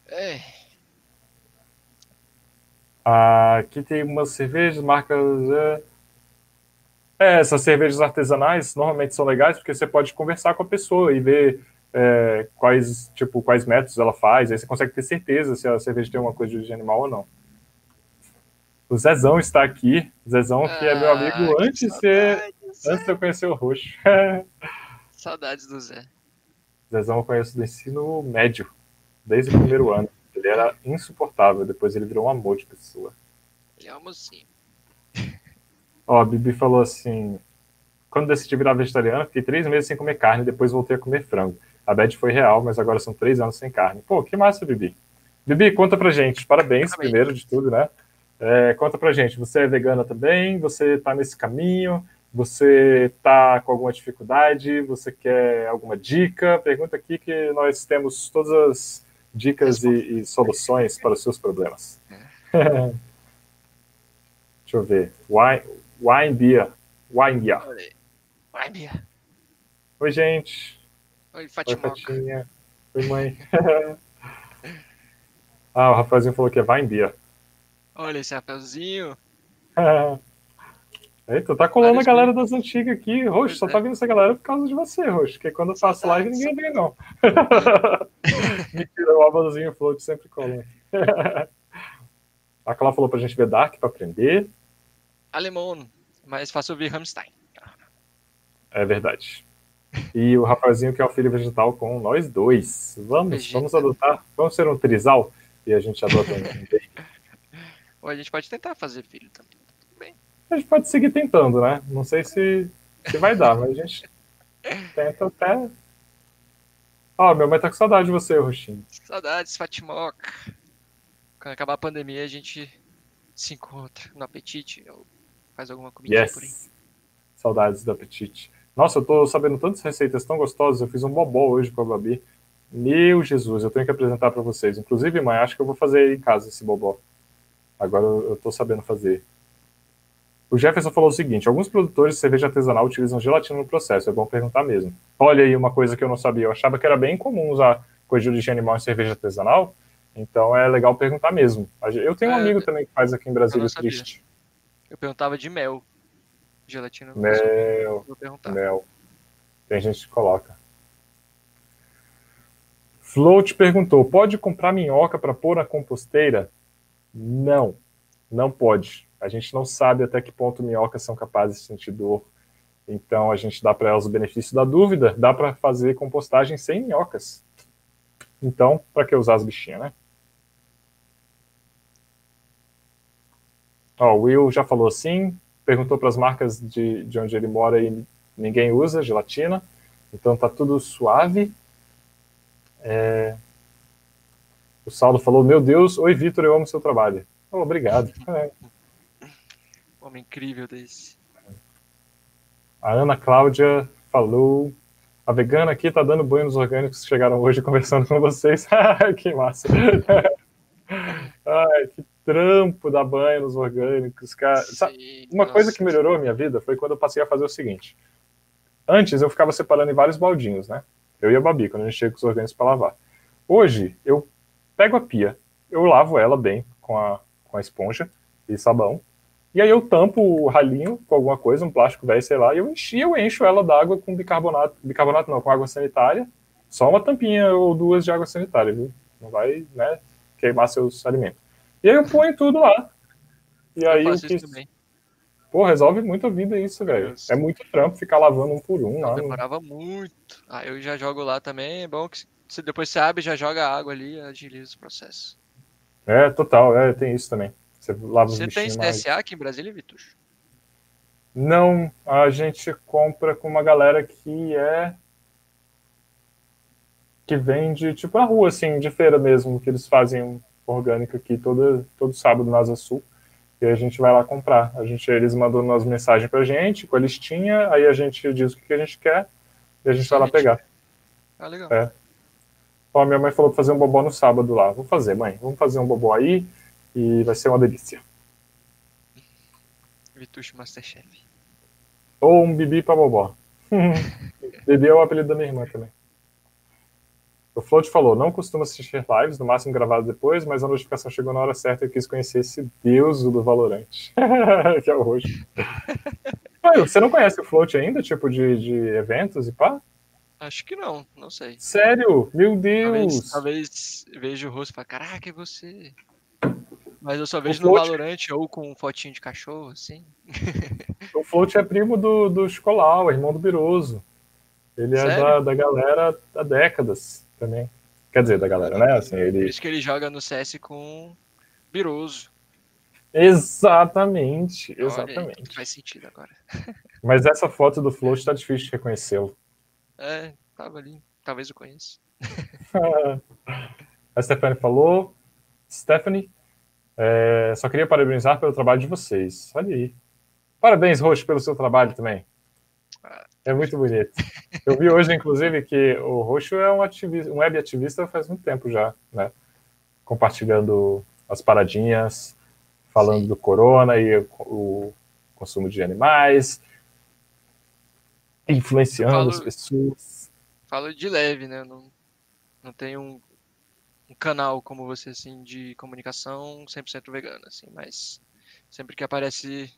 É, Aqui tem umas cervejas, marcas. É, é, essas cervejas artesanais normalmente são legais porque você pode conversar com a pessoa e ver é, quais, tipo, quais métodos ela faz. Aí você consegue ter certeza se a cerveja tem uma coisa de origem animal ou não. O Zezão está aqui. Zezão, que é meu amigo ah, antes de ser. Antes de eu conhecer o Roxo. Saudades do Zé. Zezão eu conheço do ensino médio, desde o primeiro ano. Ele era insuportável, depois ele virou um amor de pessoa. Ele é um mocinho. Ó, a Bibi falou assim: quando decidi virar vegetariana, fiquei três meses sem comer carne, depois voltei a comer frango. A Beth foi real, mas agora são três anos sem carne. Pô, que massa, Bibi. Bibi, conta pra gente. Parabéns, Parabéns. primeiro de tudo, né? É, conta pra gente, você é vegana também? Você tá nesse caminho? Você tá com alguma dificuldade? Você quer alguma dica? Pergunta aqui que nós temos todas as dicas e, e, soluções para os seus problemas. É. Deixa eu ver. Wine, wine beer. Wine beer. Wine beer. Oi, gente. Oi, Fatima. Oi, Fatinha. Oi, mãe. Ah, o Rafaelzinho falou que é vai em Bia. Olha esse Rafaelzinho. Eita, tá colando Vários a galera das antigas aqui. Roxo, só é. tá vindo essa galera por causa de você, Roxo. Porque quando eu faço live, ninguém vem, não. Mentira, o Alvazinho Float sempre cola. a Clara falou pra gente ver Dark pra aprender. Alemão, mas faço ouvir Rammstein. É verdade. E o Rafaelzinho que é o filho vegetal com nós dois. Vamos, Vegeta. vamos adotar. Vamos ser um trisal e a gente adota um Ou a gente pode tentar fazer filho também a gente pode seguir tentando, né? Não sei se, se vai dar, mas a gente tenta até. Ó, oh, meu mãe tá com saudade de você, Roxinho. Saudades, Fatimoca. Quando acabar a pandemia, a gente se encontra no apetite faz alguma comida yes. por aí. Saudades do apetite. Nossa, eu tô sabendo tantas receitas tão gostosas. Eu fiz um bobó hoje com a Babi. Meu Jesus, eu tenho que apresentar para vocês. Inclusive, mãe, acho que eu vou fazer em casa esse bobó. Agora eu tô sabendo fazer. O Jefferson falou o seguinte: alguns produtores de cerveja artesanal utilizam gelatina no processo, é bom perguntar mesmo. Olha aí uma coisa que eu não sabia, eu achava que era bem comum usar coisa de origem animal em cerveja artesanal, então é legal perguntar mesmo. Eu tenho um é, amigo também que faz aqui em Brasília triste. Eu perguntava de mel. Gelatina no mel. Mel. Tem gente que coloca. Float perguntou: pode comprar minhoca para pôr na composteira? Não, não pode. A gente não sabe até que ponto minhocas são capazes de sentir dor. Então a gente dá para elas o benefício da dúvida, dá para fazer compostagem sem minhocas. Então, para que usar as bichinhas, né? Ó, o Will já falou sim, perguntou para as marcas de, de onde ele mora e ninguém usa gelatina, então tá tudo suave. É... O Saulo falou: Meu Deus, oi Vitor, eu amo seu trabalho. Oh, obrigado. É. Homem incrível desse. A Ana Cláudia falou. A vegana aqui tá dando banho nos orgânicos que chegaram hoje conversando com vocês. que massa. Ai, que trampo dar banho nos orgânicos, cara. Sim, Uma nossa. coisa que melhorou a minha vida foi quando eu passei a fazer o seguinte. Antes eu ficava separando em vários baldinhos, né? Eu e a Babi, quando a gente chega com os orgânicos para lavar. Hoje, eu pego a pia, eu lavo ela bem com a, com a esponja e sabão, e aí eu tampo o ralinho com alguma coisa, um plástico velho, sei lá, e eu enchi, eu encho ela d'água com bicarbonato, bicarbonato não, com água sanitária, só uma tampinha ou duas de água sanitária, viu? Não vai, né, queimar seus alimentos. E aí eu ponho tudo lá. E aí eu, eu quis... Pô, resolve muito a vida isso, velho. É muito trampo ficar lavando um por um. Lá, demorava muito. Ah, eu já jogo lá também. É bom que você, depois você abre, já joga água ali e agiliza o processo. É, total. É, tem isso também. Você lava Você tem CSA mais. aqui em Brasília, Vitor? Não, a gente compra com uma galera que é que vende tipo na rua assim, de feira mesmo, que eles fazem orgânico aqui todo todo sábado na Asa Sul. E a gente vai lá comprar. A gente eles mandam umas mensagens pra gente com a listinha, aí a gente diz o que a gente quer e a gente vai lá pegar. Ah, legal. É. Ó, minha mãe falou pra fazer um bobó no sábado lá. Vou fazer, mãe. Vamos fazer um bobó aí e vai ser uma delícia. Vitucho Masterchef. Ou um bibi pra bobó. bibi é o apelido da minha irmã também. O Float falou, não costuma assistir lives, no máximo gravado depois, mas a notificação chegou na hora certa e eu quis conhecer esse deus do Valorante. que é o Roxo. você não conhece o Float ainda, tipo, de, de eventos e pá? Acho que não, não sei. Sério? Meu Deus! Talvez, talvez veja o rosto e fale, caraca, é você. Mas eu só vejo no Valorant ou com fotinho de cachorro, assim. O Float é primo do, do Escolau, irmão do Biroso. Ele Sério? é da, da galera há décadas também. Quer dizer, da galera, né? Assim, ele... Por isso que ele joga no CS com Biroso. Exatamente, exatamente. Olha, faz sentido agora. Mas essa foto do Float tá difícil de reconhecê-lo. É, tava ali. Talvez eu conheça. A Stephanie falou. Stephanie, é, só queria parabenizar pelo trabalho de vocês. Olha aí. Parabéns, Roxo, pelo seu trabalho também. É muito bonito. Eu vi hoje, inclusive, que o Roxo é um, ativista, um web ativista faz muito tempo já, né? Compartilhando as paradinhas, falando Sim. do corona e o, consumo de animais, influenciando falo, as pessoas. Falo de leve, né? Não, não tem um um canal como você, assim, de comunicação 100% vegano, assim, mas sempre que aparece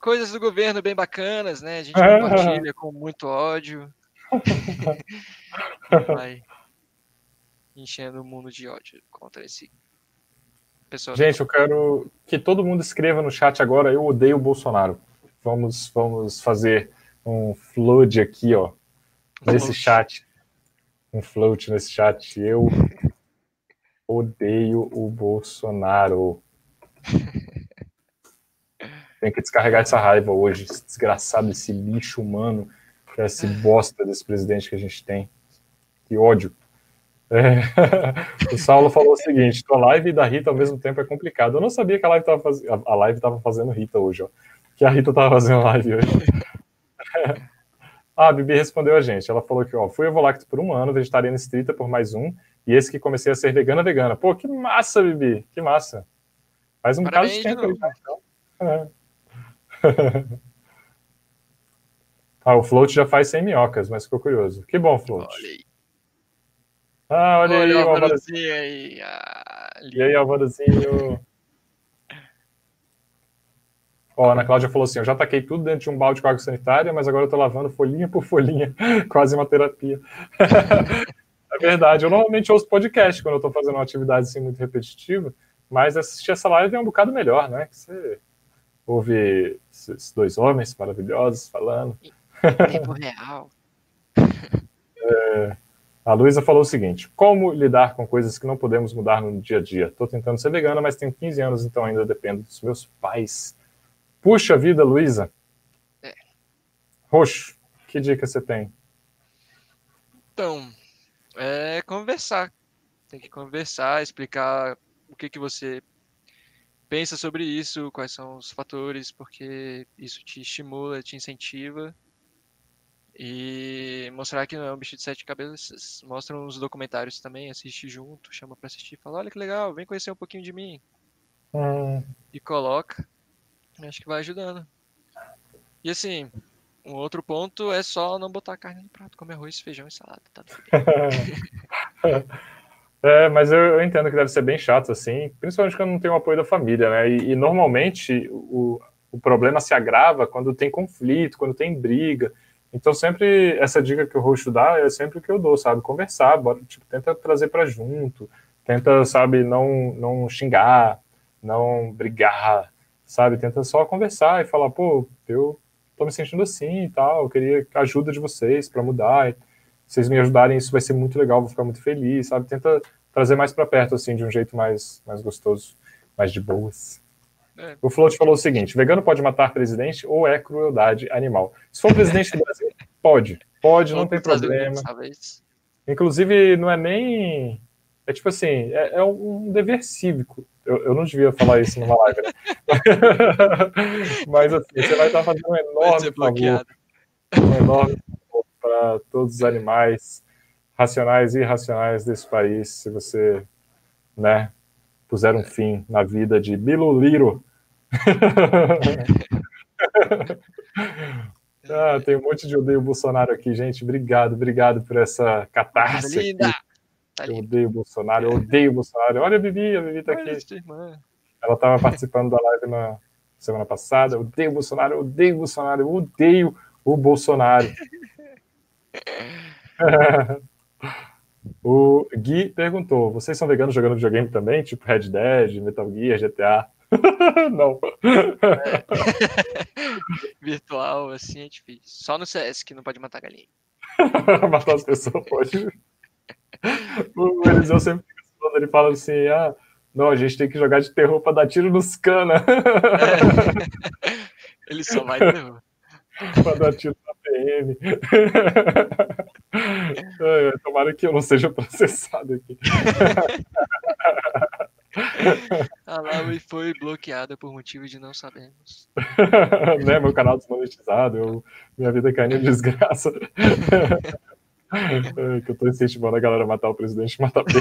coisas do governo bem bacanas, né? A gente compartilha com muito ódio. vai enchendo o mundo de ódio contra esse pessoal. Gente, eu quero que todo mundo escreva no chat agora, eu odeio o Bolsonaro. Vamos, vamos fazer um flood aqui, ó, nesse chat. Um float nesse chat. Eu odeio o Bolsonaro. Tem que descarregar essa raiva hoje, esse desgraçado, esse lixo humano, esse bosta desse presidente que a gente tem. Que ódio. É. o Saulo falou o seguinte: a live da Rita ao mesmo tempo é complicado. Eu não sabia que a live estava faz... a live tava fazendo Rita hoje, ó. Que a Rita estava fazendo live hoje. ah, a Bibi respondeu a gente. Ela falou que, ó, fui evolacto por um ano, vegetariana estrita por mais um, e esse que comecei a ser vegana vegana. Pô, que massa, Bibi, que massa. Faz um Parabéns, bocado de tempo aí, então. É. ah, o float já faz 100 minhocas, mas ficou curioso. Que bom, float. Olha aí. Ah, olha, olha aí, o Alvarozinho aí. Ah, e aí, Alvarozinho? Ó, a Ana Cláudia falou assim: eu já taquei tudo dentro de um balde com água sanitária, mas agora eu tô lavando folhinha por folhinha, quase uma terapia. é verdade, eu normalmente ouço podcast quando eu tô fazendo uma atividade assim muito repetitiva, mas assistir essa live é um bocado melhor, né? Que você ouve esses dois homens maravilhosos falando. Tempo real. é, a Luísa falou o seguinte: como lidar com coisas que não podemos mudar no dia a dia? Estou tentando ser vegana, mas tenho 15 anos, então ainda dependo dos meus pais. Puxa vida, Luísa. É. Roxo, que dica você tem? Então, é conversar. Tem que conversar, explicar o que, que você pensa sobre isso, quais são os fatores, porque isso te estimula, te incentiva. E mostrar que não é um bicho de sete cabeças. Mostra uns documentários também, assiste junto, chama pra assistir, fala, olha que legal, vem conhecer um pouquinho de mim. Hum. E coloca. Acho que vai ajudando. E assim, um outro ponto é só não botar carne no prato, comer arroz, feijão e salada, tá tudo bem. É, mas eu, eu, entendo que deve ser bem chato, assim, principalmente quando não tem o apoio da família, né? E, e, normalmente o, o problema se agrava quando tem conflito, quando tem briga. Então, sempre essa dica que o Roxo dá é sempre o que eu dou, sabe? Conversar, bora, tipo, tenta trazer para junto, tenta, sabe, não, não xingar, não brigar, sabe? Tenta só conversar e falar, pô, eu tô me sentindo assim e tal, eu queria ajuda de vocês para mudar. Se vocês me ajudarem, isso vai ser muito legal, vou ficar muito feliz, sabe? Tenta trazer mais para perto, assim, de um jeito mais, mais gostoso, mais de boas. É. O Float falou o seguinte: vegano pode matar presidente ou é crueldade animal? Se for presidente do Brasil, pode. Pode, não tem problema. Inclusive, não é nem. É tipo assim, é, é um dever cívico. Eu, eu, não devia falar isso numa live, né? Mas assim, você vai estar fazendo um enorme favor. Um enorme para todos os animais racionais e irracionais desse país, se você, né, puser um fim na vida de Biluliro. ah, tem um monte de odeio Bolsonaro aqui, gente. Obrigado, obrigado por essa catarse. Linda. Tá eu odeio Bolsonaro, eu odeio Bolsonaro. Olha a Bibi, a Bibi tá aqui. Ela estava participando da live na semana passada. Eu odeio Bolsonaro, eu odeio Bolsonaro, eu odeio o Bolsonaro. o Gui perguntou: vocês são veganos jogando videogame também? Tipo Red Dead, Metal Gear, GTA? não. É. Virtual, assim é difícil. Só no CS que não pode matar galinha. matar as pessoas pode. o Eliseu sempre quando ele fala assim: ah, não, a gente tem que jogar de terror pra dar tiro nos cana. É. Ele só vai terror. pra dar tiro na PM. tomara que eu não seja processado aqui. A Laui foi bloqueada por motivo de não sabemos. né, meu canal desmonetizado, eu, minha vida caindo em desgraça. é, que eu tô incentivando a galera a matar o presidente e matar bem.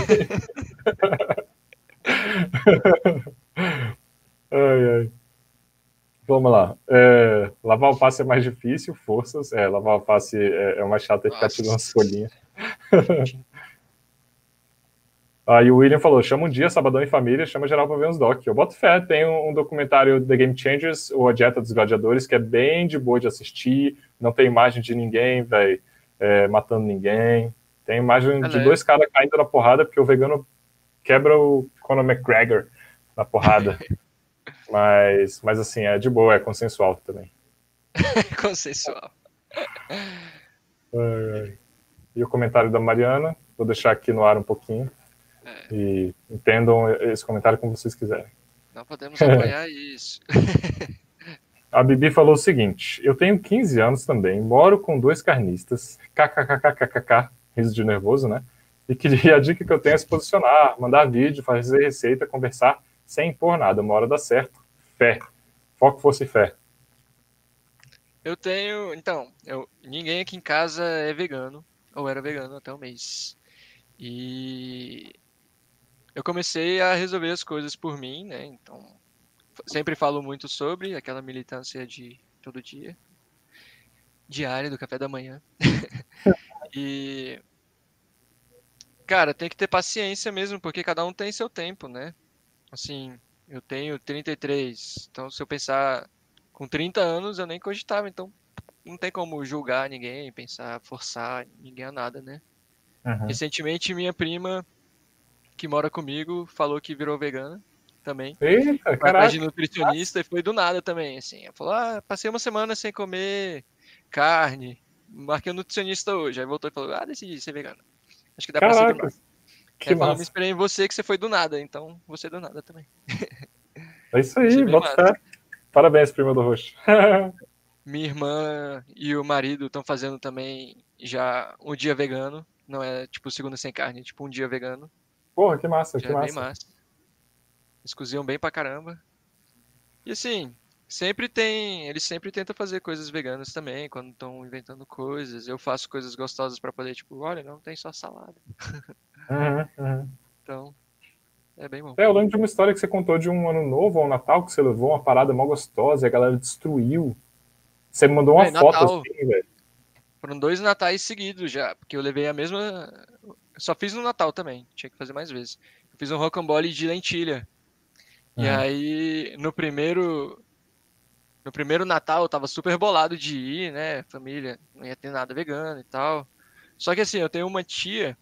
ai, ai. Vamos lá. É, lavar alface é mais difícil, forças. É, lavar alface face, é, é uma chata ficar tirando as folhinhas. Aí o William falou: chama um dia, sabadão em família, chama geral pra ver uns doc. Eu boto fé, tem um, um documentário The Game Changers, ou A Dieta dos Gladiadores, que é bem de boa de assistir, não tem imagem de ninguém, velho, é, matando ninguém. Tem imagem de dois caras caindo na porrada, porque o vegano quebra o Conor McGregor na porrada. mas, mas assim, é de boa, é consensual também. consensual. E o comentário da Mariana, vou deixar aqui no ar um pouquinho. É. E entendam esse comentário como vocês quiserem. Não podemos apoiar isso. A Bibi falou o seguinte: Eu tenho 15 anos também, moro com dois carnistas, kkkkkkk, riso de nervoso, né? E queria a dica que eu tenho é se posicionar, mandar vídeo, fazer receita, conversar sem impor nada. Uma hora dá certo. Fé. Foco fosse fé. Eu tenho. Então, eu, ninguém aqui em casa é vegano, ou era vegano até um mês. E eu comecei a resolver as coisas por mim, né? Então, sempre falo muito sobre aquela militância de todo dia, diária do café da manhã. e cara, tem que ter paciência mesmo, porque cada um tem seu tempo, né? Assim, eu tenho 33, então se eu pensar com 30 anos eu nem cogitava, então não tem como julgar ninguém, pensar, forçar ninguém a nada, né? Uhum. Recentemente minha prima que mora comigo falou que virou vegana também. Eita, caraca. de nutricionista e foi do nada também, assim. Ela falou: "Ah, passei uma semana sem comer carne, marquei um nutricionista hoje". Aí voltou e falou: "Ah, decidi ser vegana". Acho que dá Caraca, pra ser. Que é, falou, me esperei em você que você foi do nada, então você do nada também. É isso aí, bota fé. Parabéns, prima do Roxo. Minha irmã e o marido estão fazendo também já um dia vegano. Não é tipo segunda sem carne, é tipo um dia vegano. Porra, que massa, já que é massa. Bem massa. Eles cozinham bem pra caramba. E assim, sempre tem. Eles sempre tentam fazer coisas veganas também, quando estão inventando coisas. Eu faço coisas gostosas para poder, tipo, olha, não tem só salada. Uhum, uhum. Então, é bem bom. É, eu lembro de uma história que você contou de um ano novo ou um Natal que você levou uma parada mó gostosa e a galera destruiu. Você me mandou uma é, foto Natal. assim, velho. Foram dois natais seguidos já, porque eu levei a mesma. só fiz no Natal também, tinha que fazer mais vezes. Eu fiz um rocambole de lentilha. Uhum. E aí, no primeiro. No primeiro Natal eu tava super bolado de ir, né? Família, não ia ter nada vegano e tal. Só que assim, eu tenho uma tia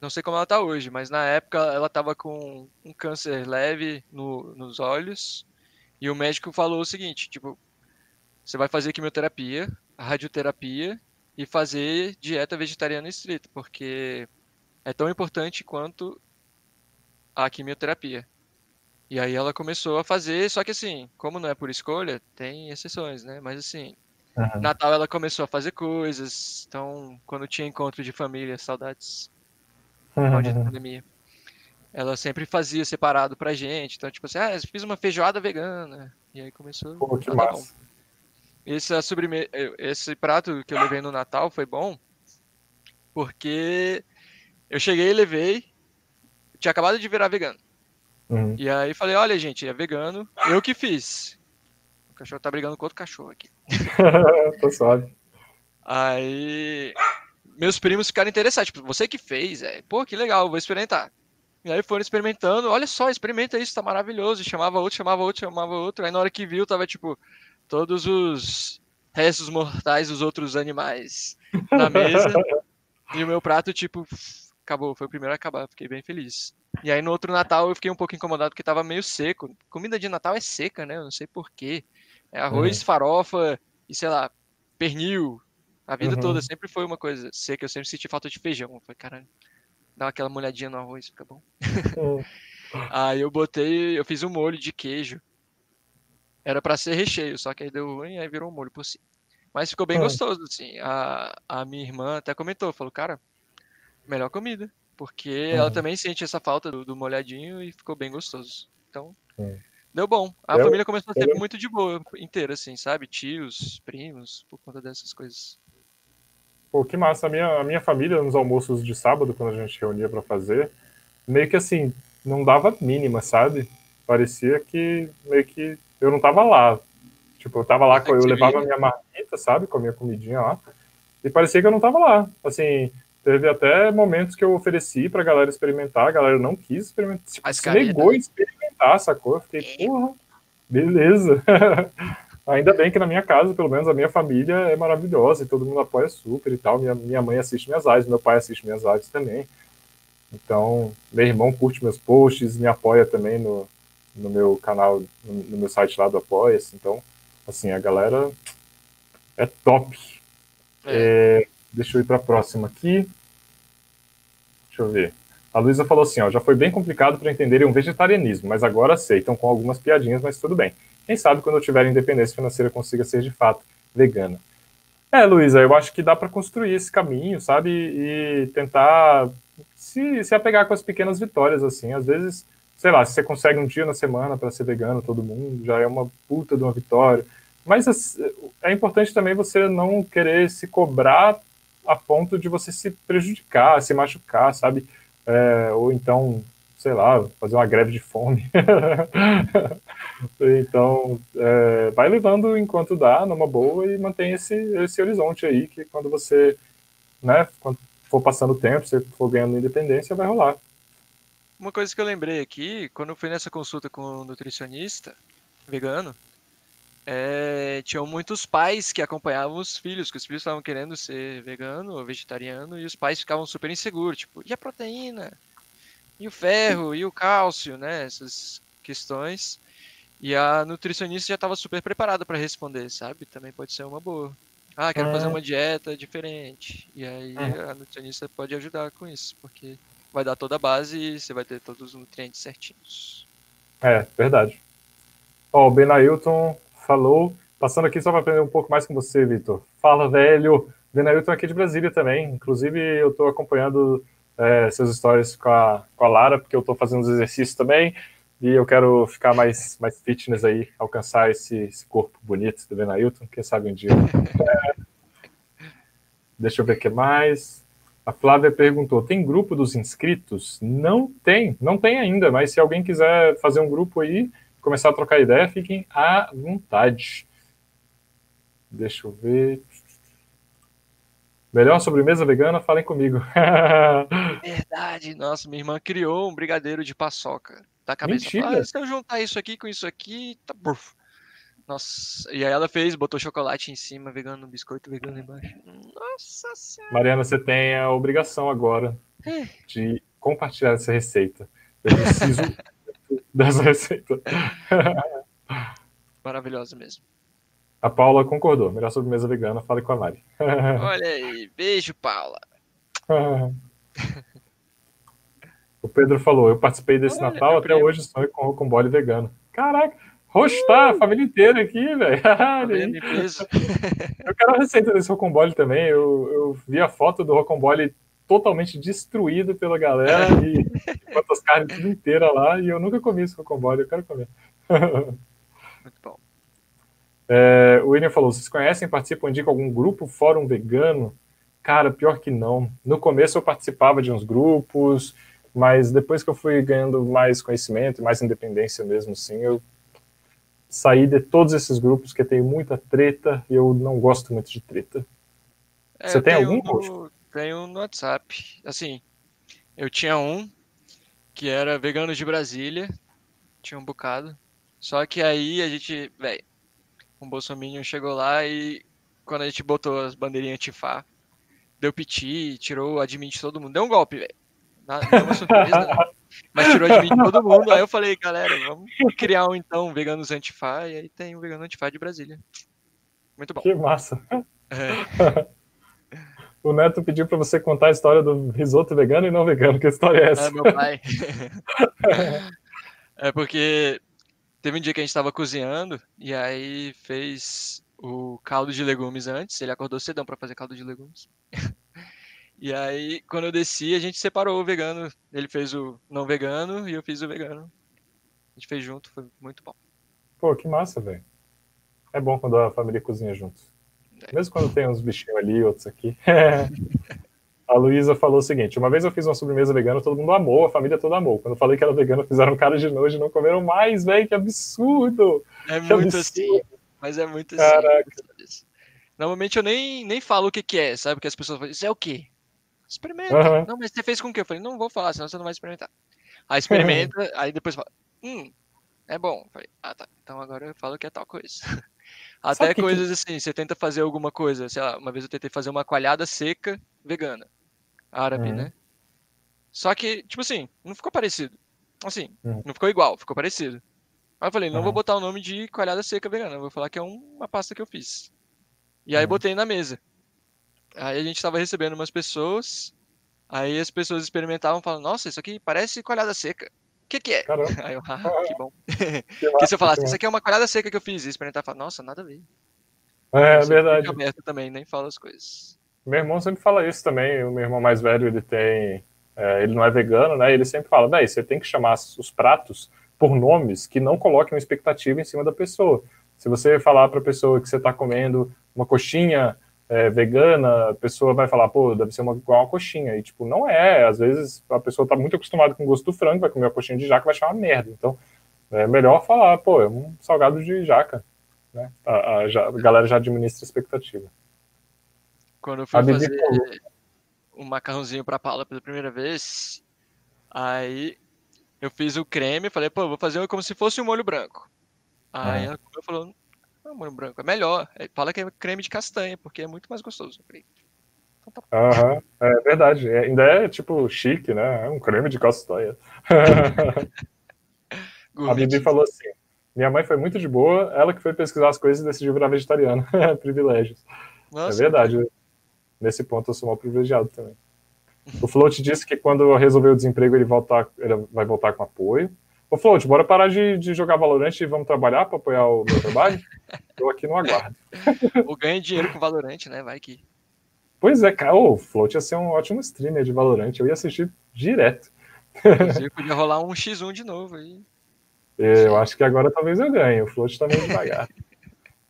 não sei como ela tá hoje, mas na época ela tava com um câncer leve no, nos olhos. E o médico falou o seguinte: tipo, você vai fazer quimioterapia, radioterapia e fazer dieta vegetariana estrita, porque é tão importante quanto a quimioterapia. E aí ela começou a fazer, só que assim, como não é por escolha, tem exceções, né? Mas assim, uhum. Natal ela começou a fazer coisas, então quando tinha encontro de família, saudades uhum. pandemia. Ela sempre fazia separado pra gente. Então, tipo assim, ah, fiz uma feijoada vegana. E aí começou. Pô, que massa. Esse, sobreme... Esse prato que eu levei no Natal foi bom. Porque eu cheguei e levei. Tinha acabado de virar vegano. Uhum. E aí falei, olha, gente, é vegano. Eu que fiz. O cachorro tá brigando com outro cachorro aqui. Tô suave. Aí meus primos ficaram interessados. Tipo, você que fez, é, pô, que legal, vou experimentar. E aí foram experimentando, olha só, experimenta isso, tá maravilhoso. E chamava outro, chamava outro, chamava outro. Aí na hora que viu, tava tipo, todos os restos mortais dos outros animais na mesa. e o meu prato, tipo, acabou, foi o primeiro a acabar, fiquei bem feliz. E aí no outro Natal eu fiquei um pouco incomodado porque tava meio seco. Comida de Natal é seca, né? Eu não sei porquê. É arroz, uhum. farofa e sei lá, pernil, a vida uhum. toda sempre foi uma coisa seca, eu sempre senti falta de feijão. Eu falei, caralho, dá aquela molhadinha no arroz, fica bom. Uhum. aí eu botei, eu fiz um molho de queijo. Era para ser recheio, só que aí deu ruim, aí virou um molho por cima. Mas ficou bem uhum. gostoso, assim. A, a minha irmã até comentou, falou, cara, melhor comida. Porque ela também sente essa falta do, do molhadinho e ficou bem gostoso. Então, deu bom. A eu, família começou a ser eu... muito de boa, inteira, assim, sabe? Tios, primos, por conta dessas coisas. Pô, que massa. A minha, a minha família, nos almoços de sábado, quando a gente reunia para fazer, meio que assim, não dava mínima, sabe? Parecia que meio que eu não tava lá. Tipo, eu tava lá, eu levava a minha marmita, sabe? Com a minha comidinha lá. E parecia que eu não tava lá. Assim, Teve até momentos que eu ofereci pra galera experimentar, a galera não quis experimentar, tipo, se negou a experimentar, sacou? Eu fiquei, porra, beleza. Ainda bem que na minha casa, pelo menos a minha família é maravilhosa e todo mundo apoia super e tal. Minha, minha mãe assiste minhas lives, meu pai assiste minhas lives também. Então, meu irmão curte meus posts, me apoia também no, no meu canal, no, no meu site lá do Apoia-se. Então, assim, a galera é top. É. É, deixa eu ir para a próxima aqui. Deixa eu ver. A Luísa falou assim, ó, já foi bem complicado para entenderem um vegetarianismo, mas agora aceitam com algumas piadinhas, mas tudo bem. Quem sabe quando eu tiver independência financeira consiga ser de fato vegana. É, Luísa, eu acho que dá para construir esse caminho, sabe? E tentar se, se apegar com as pequenas vitórias, assim. Às vezes, sei lá, se você consegue um dia na semana para ser vegano, todo mundo, já é uma puta de uma vitória. Mas é importante também você não querer se cobrar a ponto de você se prejudicar, se machucar, sabe? É, ou então, sei lá, fazer uma greve de fome. então, é, vai levando enquanto dá, numa boa, e mantém esse, esse horizonte aí, que quando você, né, quando for passando o tempo, você for ganhando independência, vai rolar. Uma coisa que eu lembrei aqui, quando eu fui nessa consulta com o nutricionista vegano, é, tinham muitos pais que acompanhavam os filhos, que os filhos estavam querendo ser vegano ou vegetariano, e os pais ficavam super inseguros, tipo, e a proteína? E o ferro? E o cálcio, né? Essas questões. E a nutricionista já estava super preparada para responder, sabe? Também pode ser uma boa. Ah, quero fazer É. uma dieta diferente. E aí Uhum. a nutricionista pode ajudar com isso, porque vai dar toda a base e você vai ter todos os nutrientes certinhos. É, verdade. Ó, o Benailton falou, passando aqui só para aprender um pouco mais com você, Vitor. Fala, velho. Benailton aqui de Brasília também. Inclusive, eu estou acompanhando é, seus stories com a, com a Lara, porque eu estou fazendo os exercícios também. E eu quero ficar mais, mais fitness aí, alcançar esse, esse corpo bonito do Benailton. Quem sabe um dia. É, deixa eu ver o que mais. A Flávia perguntou: tem grupo dos inscritos? Não tem, não tem ainda, mas se alguém quiser fazer um grupo aí, começar a trocar ideia, fiquem à vontade. Deixa eu ver. Melhor sobremesa vegana? Falem comigo. Verdade, nossa, minha irmã criou um brigadeiro de paçoca. Da cabeça. Mentira. Ah, se eu juntar isso aqui com isso aqui, tá buf. Nossa, e aí ela fez, botou chocolate em cima, vegano, biscoito vegano embaixo. Nossa senhora. Mariana, você tem a obrigação agora É. de compartilhar essa receita. Eu preciso dessa receita. Maravilhosa mesmo. A Paula concordou. Melhor sobremesa vegana, fale com a Mari. Olha aí, beijo, Paula. O Pedro falou, eu participei desse Olha, Natal, meu até primo. hoje sonho com rocambole vegano. Caraca, rostar, a família inteira aqui, velho. Tá? Eu quero a receita desse rocambole também. Eu, eu vi a foto do rocambole totalmente destruído pela galera e enquanto as carnes tudo inteira lá e eu nunca comi esse rocambole, eu quero comer. Muito bom. É, o William falou, vocês conhecem, participam, indicam algum grupo, fórum vegano? Cara, pior que não. No começo eu participava de uns grupos, mas depois que eu fui ganhando mais conhecimento, mais independência mesmo, assim, eu saí de todos esses grupos que tem muita treta e eu não gosto muito de treta. É, Você tem algum, um no, Tenho no WhatsApp. Assim, eu tinha um que era Veganos de Brasília. Tinha um bocado. Só que aí a gente, velho, um bolsominion chegou lá e quando a gente botou as bandeirinhas antifá, deu piti, tirou o admin de todo mundo. Deu um golpe, velho. É uma surpresa, né? Mas tirou o admin de todo mundo. Aí eu falei, galera, vamos criar um então, Veganos Antifá. E aí tem o Vegano Antifá de Brasília. Muito bom. Que massa. É. O Neto pediu para você contar a história do risoto vegano e não vegano. Que história é essa? É, meu pai. é porque teve um dia que a gente estava cozinhando e aí fez o caldo de legumes antes. Ele acordou cedão para fazer caldo de legumes. E aí, quando eu desci, a gente separou o vegano. Ele fez o não vegano e eu fiz o vegano. A gente fez junto, foi muito bom. Pô, que massa, velho. É bom quando a família cozinha junto. Mesmo quando tem uns bichinhos ali, outros aqui. a Luísa falou o seguinte: uma vez eu fiz uma sobremesa vegana, todo mundo amou, a família toda amou. Quando eu falei que era vegana, fizeram cara de nojo e não comeram mais, velho. Que absurdo! É Que muito absurdo. assim, mas é muito Caraca. assim. Normalmente eu nem, nem falo o que, que é, sabe? Porque as pessoas falam, isso é o quê? Experimenta. Uhum. Não, mas você fez com o quê? Eu falei, não vou falar, senão você não vai experimentar. Aí experimenta, aí depois fala, hum, é bom. Eu falei, ah tá, então agora eu falo que é tal coisa. Até que coisas que... assim, você tenta fazer alguma coisa, sei lá, uma vez eu tentei fazer uma coalhada seca vegana, árabe, uhum. né? Só que, tipo assim, não ficou parecido. Assim, uhum. não ficou igual, ficou parecido. Aí eu falei, não uhum. vou botar o nome de coalhada seca vegana, vou falar que é uma pasta que eu fiz. E aí botei na mesa. Aí a gente tava recebendo umas pessoas, aí as pessoas experimentavam falando, nossa, isso aqui parece coalhada seca. O que, que é? Caramba. Aí eu, ah, que bom. Que Porque se eu falasse, isso aqui é uma coalhada seca que eu fiz, e experimentar, falar, nossa, nada a ver. É, é verdade. aberto também, nem fala as coisas. Meu irmão sempre fala isso também, o meu irmão mais velho, ele tem, é, ele não é vegano, né, ele sempre fala, véi, você tem que chamar os pratos por nomes que não coloquem uma expectativa em cima da pessoa. Se você falar para a pessoa que você está comendo uma coxinha é, vegana, a pessoa vai falar, pô, deve ser uma, igual uma coxinha. E, tipo, não é. Às vezes a pessoa está muito acostumada com o gosto do frango, vai comer uma coxinha de jaca vai achar uma merda. Então, é melhor falar, pô, é um salgado de jaca. Né? A, a, a galera já administra a expectativa. Quando eu fui fazer falou. um macarrãozinho para Paula pela primeira vez, aí eu fiz o creme, falei, pô, vou fazer como se fosse um molho branco. Aí ela falou, não, molho branco é melhor. Aí fala que é creme de castanha, porque é muito mais gostoso. então tá é verdade. É, ainda é tipo chique, né? É um creme de castanha. a Bibi falou assim: minha mãe foi muito de boa, ela que foi pesquisar as coisas e decidiu virar vegetariana. Privilégios. Nossa, é verdade. Nesse ponto eu sou mal privilegiado também. O Float disse que quando resolver o desemprego ele, voltar, ele vai voltar com apoio. Ô, Float, bora parar de, de jogar Valorant e vamos trabalhar para apoiar o meu trabalho? Tô aqui no aguardo. Ou ganha dinheiro com Valorant, né? Vai que. Pois é, cara. O Float ia ser um ótimo streamer de Valorant. Eu ia assistir direto. Inclusive, podia rolar um X1 de novo aí. Eu acho que agora talvez eu ganhe. O Float tá meio devagar.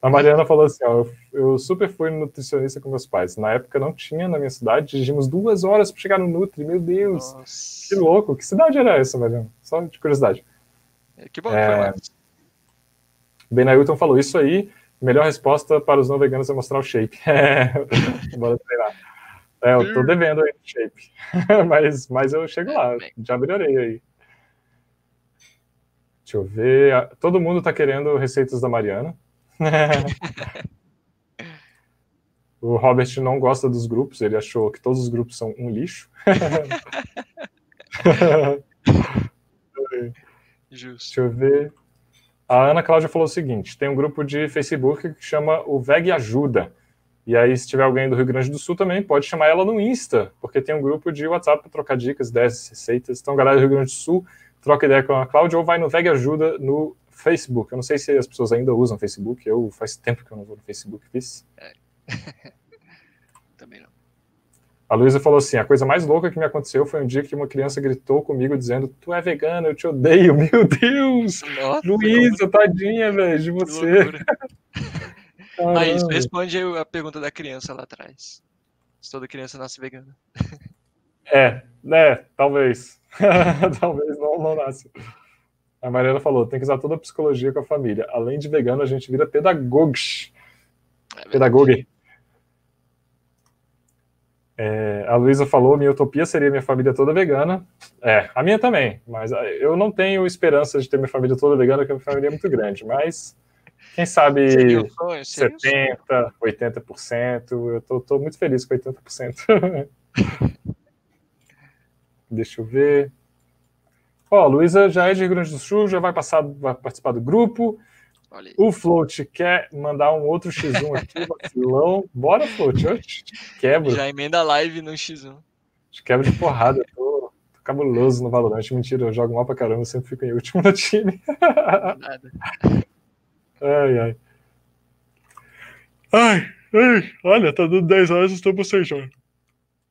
A Mariana falou assim: ó, eu, eu, super fui nutricionista com meus pais. Na época não tinha na minha cidade, dirigimos duas horas para chegar no Nutri. Meu Deus, Nossa. que louco! Que cidade era essa, Mariana? Só de curiosidade. É, que bom que é... foi Ben falou: Isso aí, melhor resposta para os não veganos é mostrar o shape. É, bora treinar. É, eu tô devendo aí o shape. mas, mas eu chego lá, já melhorei aí. Deixa eu ver. Todo mundo tá querendo receitas da Mariana. o Robert não gosta dos grupos, ele achou que todos os grupos são um lixo. Justo. Deixa eu ver. A Ana Cláudia falou o seguinte: tem um grupo de Facebook que chama o VEG Ajuda. E aí, se tiver alguém do Rio Grande do Sul também, pode chamar ela no Insta, porque tem um grupo de WhatsApp para trocar dicas, ideias, receitas. Então, galera do Rio Grande do Sul, troca ideia com a Cláudia ou vai no VEG Ajuda no Facebook. Eu não sei se as pessoas ainda usam Facebook. Eu faz tempo que eu não vou no Facebook, fiz. A Luísa falou assim: a coisa mais louca que me aconteceu foi um dia que uma criança gritou comigo dizendo: Tu é vegana, eu te odeio. Meu Deus! Nossa, Luísa, tadinha, velho, de você. isso responde a pergunta da criança lá atrás. Se toda criança nasce vegana. É, né, talvez. talvez não, não nasce. A Mariana falou, tem que usar toda a psicologia com a família. Além de vegano, a gente vira pedagogos. É pedagogue. É, a Luísa falou, minha utopia seria minha família toda vegana. É, a minha também, mas ah, eu não tenho esperança de ter minha família toda vegana, porque a minha família é muito grande, mas quem sabe sonho, 70%, 80%, eu tô, tô muito feliz com 80%. Deixa eu ver. Ó, a Luísa já é de Rio Grande do Sul, já vai passar, vai participar do grupo. O Float quer mandar um outro X1 aqui, vacilão. Bora, Float, eu quebro. Já emenda a live no X1. Te quebro de porrada, tô, tô cabuloso no Valorant. Mentira, eu jogo mal pra caramba, sempre fico em último no time. Nada. Ai, ai. Ai, ai, olha, tá dando 10 horas e estou bocejando.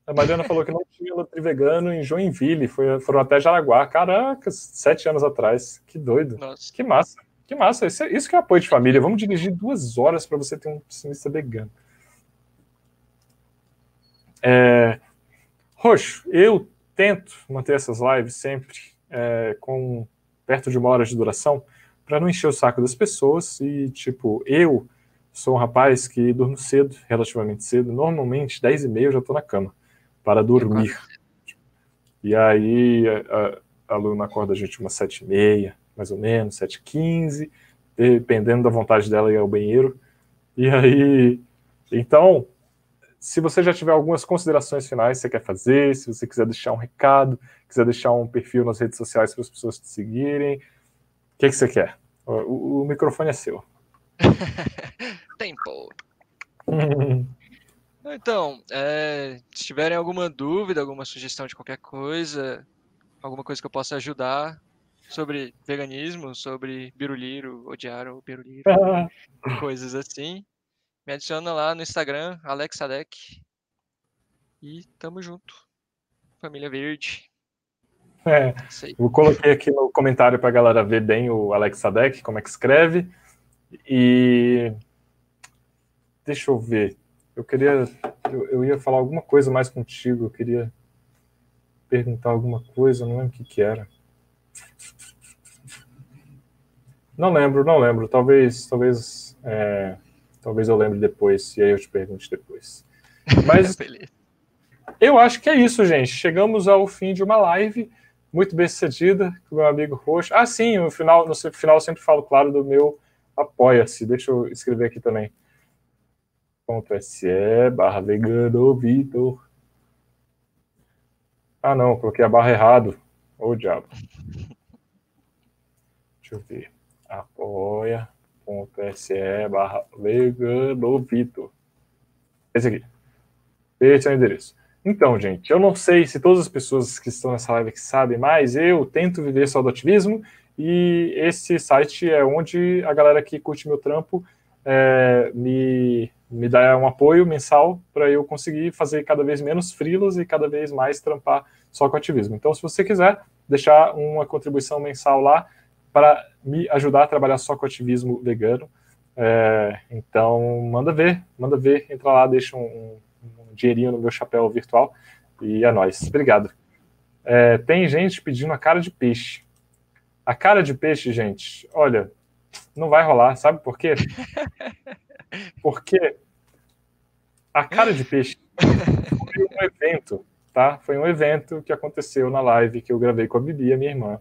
A Mariana falou que não tinha Nutri vegano em Joinville, foi, foram até Jaraguá. Caraca, sete anos atrás. Que doido. Nossa. Que massa. Que massa. Isso, é, isso que é apoio de família. Vamos dirigir duas horas para você ter um pessimista vegano. É... Roxo, eu tento manter essas lives sempre é, com perto de uma hora de duração para não encher o saco das pessoas e, tipo, eu sou um rapaz que durmo cedo, relativamente cedo, normalmente 10 e meia eu já estou na cama para dormir. E aí a, a aluna acorda a gente umas sete e meia, mais ou menos, sete e quinze, dependendo da vontade dela ir ao banheiro. E aí, então, se você já tiver algumas considerações finais que você quer fazer, se você quiser deixar um recado, quiser deixar um perfil nas redes sociais para as pessoas te seguirem, o que, que você quer? O, o microfone é seu. Tempo. então, é, se tiverem alguma dúvida, alguma sugestão de qualquer coisa, alguma coisa que eu possa ajudar sobre veganismo, sobre biruliro, odiar o biruliro, coisas assim, me adiciona lá no Instagram, AlexAdec. E tamo junto. Família Verde. É, eu coloquei aqui no comentário para a galera ver bem o Alexadec, como é que escreve. E deixa eu ver. Eu queria. Eu, eu, ia falar alguma coisa mais contigo. Eu queria perguntar alguma coisa, não lembro o que, que era. Não lembro, não lembro. Talvez, talvez, é, talvez eu lembre depois, e aí eu te pergunte depois. Mas eu acho que é isso, gente. Chegamos ao fim de uma live muito bem sucedida com o meu amigo Roxo. Ah, sim, no final, no final eu sempre falo, claro, do meu apoia-se. Deixa eu escrever aqui também. .se barra vegano Vitor. Ah, não, coloquei a barra errado. Ô, diabo. Deixa eu ver. Apoia.se barra vegano Vitor. Esse aqui. Esse é o endereço. Então, gente, eu não sei se todas as pessoas que estão nessa live que sabem, mas eu tento viver só do ativismo e esse site é onde a galera que curte meu trampo é, me, me dá um apoio mensal para eu conseguir fazer cada vez menos frilas e cada vez mais trampar só com ativismo. Então, se você quiser deixar uma contribuição mensal lá para me ajudar a trabalhar só com ativismo vegano, é, então manda ver, manda ver, entra lá, deixa um, dinheirinho no meu chapéu virtual. E é nóis. Obrigado. É, tem gente pedindo a cara de peixe. A cara de peixe, gente, olha, não vai rolar. Sabe por quê? Porque a cara de peixe foi um evento, tá? Foi um evento que aconteceu na live que eu gravei com a Bibi, a minha irmã.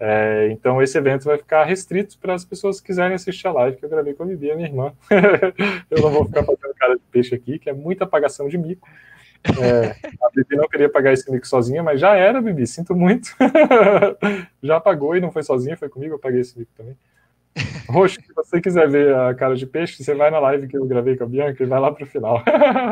É, então esse evento vai ficar restrito para as pessoas que quiserem assistir a live que eu gravei com a Bibi, a minha irmã. eu não vou ficar fazendo cara de peixe aqui, que é muita apagação de mico. É, a Bibi não queria pagar esse mico sozinha, mas já era, Bibi, sinto muito. já pagou e não foi sozinha, foi comigo, eu paguei esse mico também. Roxo, se você quiser ver a cara de peixe, você vai na live que eu gravei com a Bianca e vai lá pro final.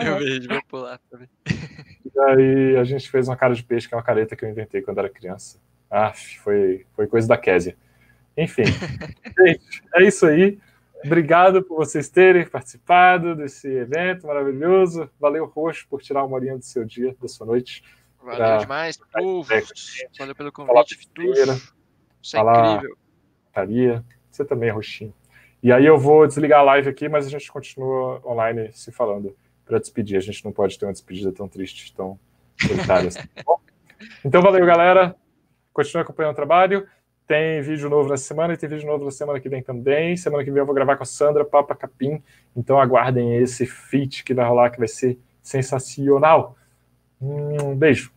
eu vejo, vou pular também. E aí a gente fez uma cara de peixe, que é uma careta que eu inventei quando era criança. Ah, foi, foi coisa da Késia. Enfim, gente, é isso aí. Obrigado por vocês terem participado desse evento maravilhoso. Valeu, Roxo, por tirar uma horinha do seu dia, da sua noite. Valeu pra... demais, povo. Valeu pelo convite, Fitucho. Isso é falar incrível. Taria. Você também é roxinho. E aí eu vou desligar a live aqui, mas a gente continua online se falando para despedir. A gente não pode ter uma despedida tão triste, tão solitária. assim, tá então, valeu, galera. Continue acompanhando o trabalho. Tem vídeo novo nessa semana e tem vídeo novo na semana que vem também. Semana que vem eu vou gravar com a Sandra Papa Capim. Então aguardem esse feat que vai rolar, que vai ser sensacional. Um beijo.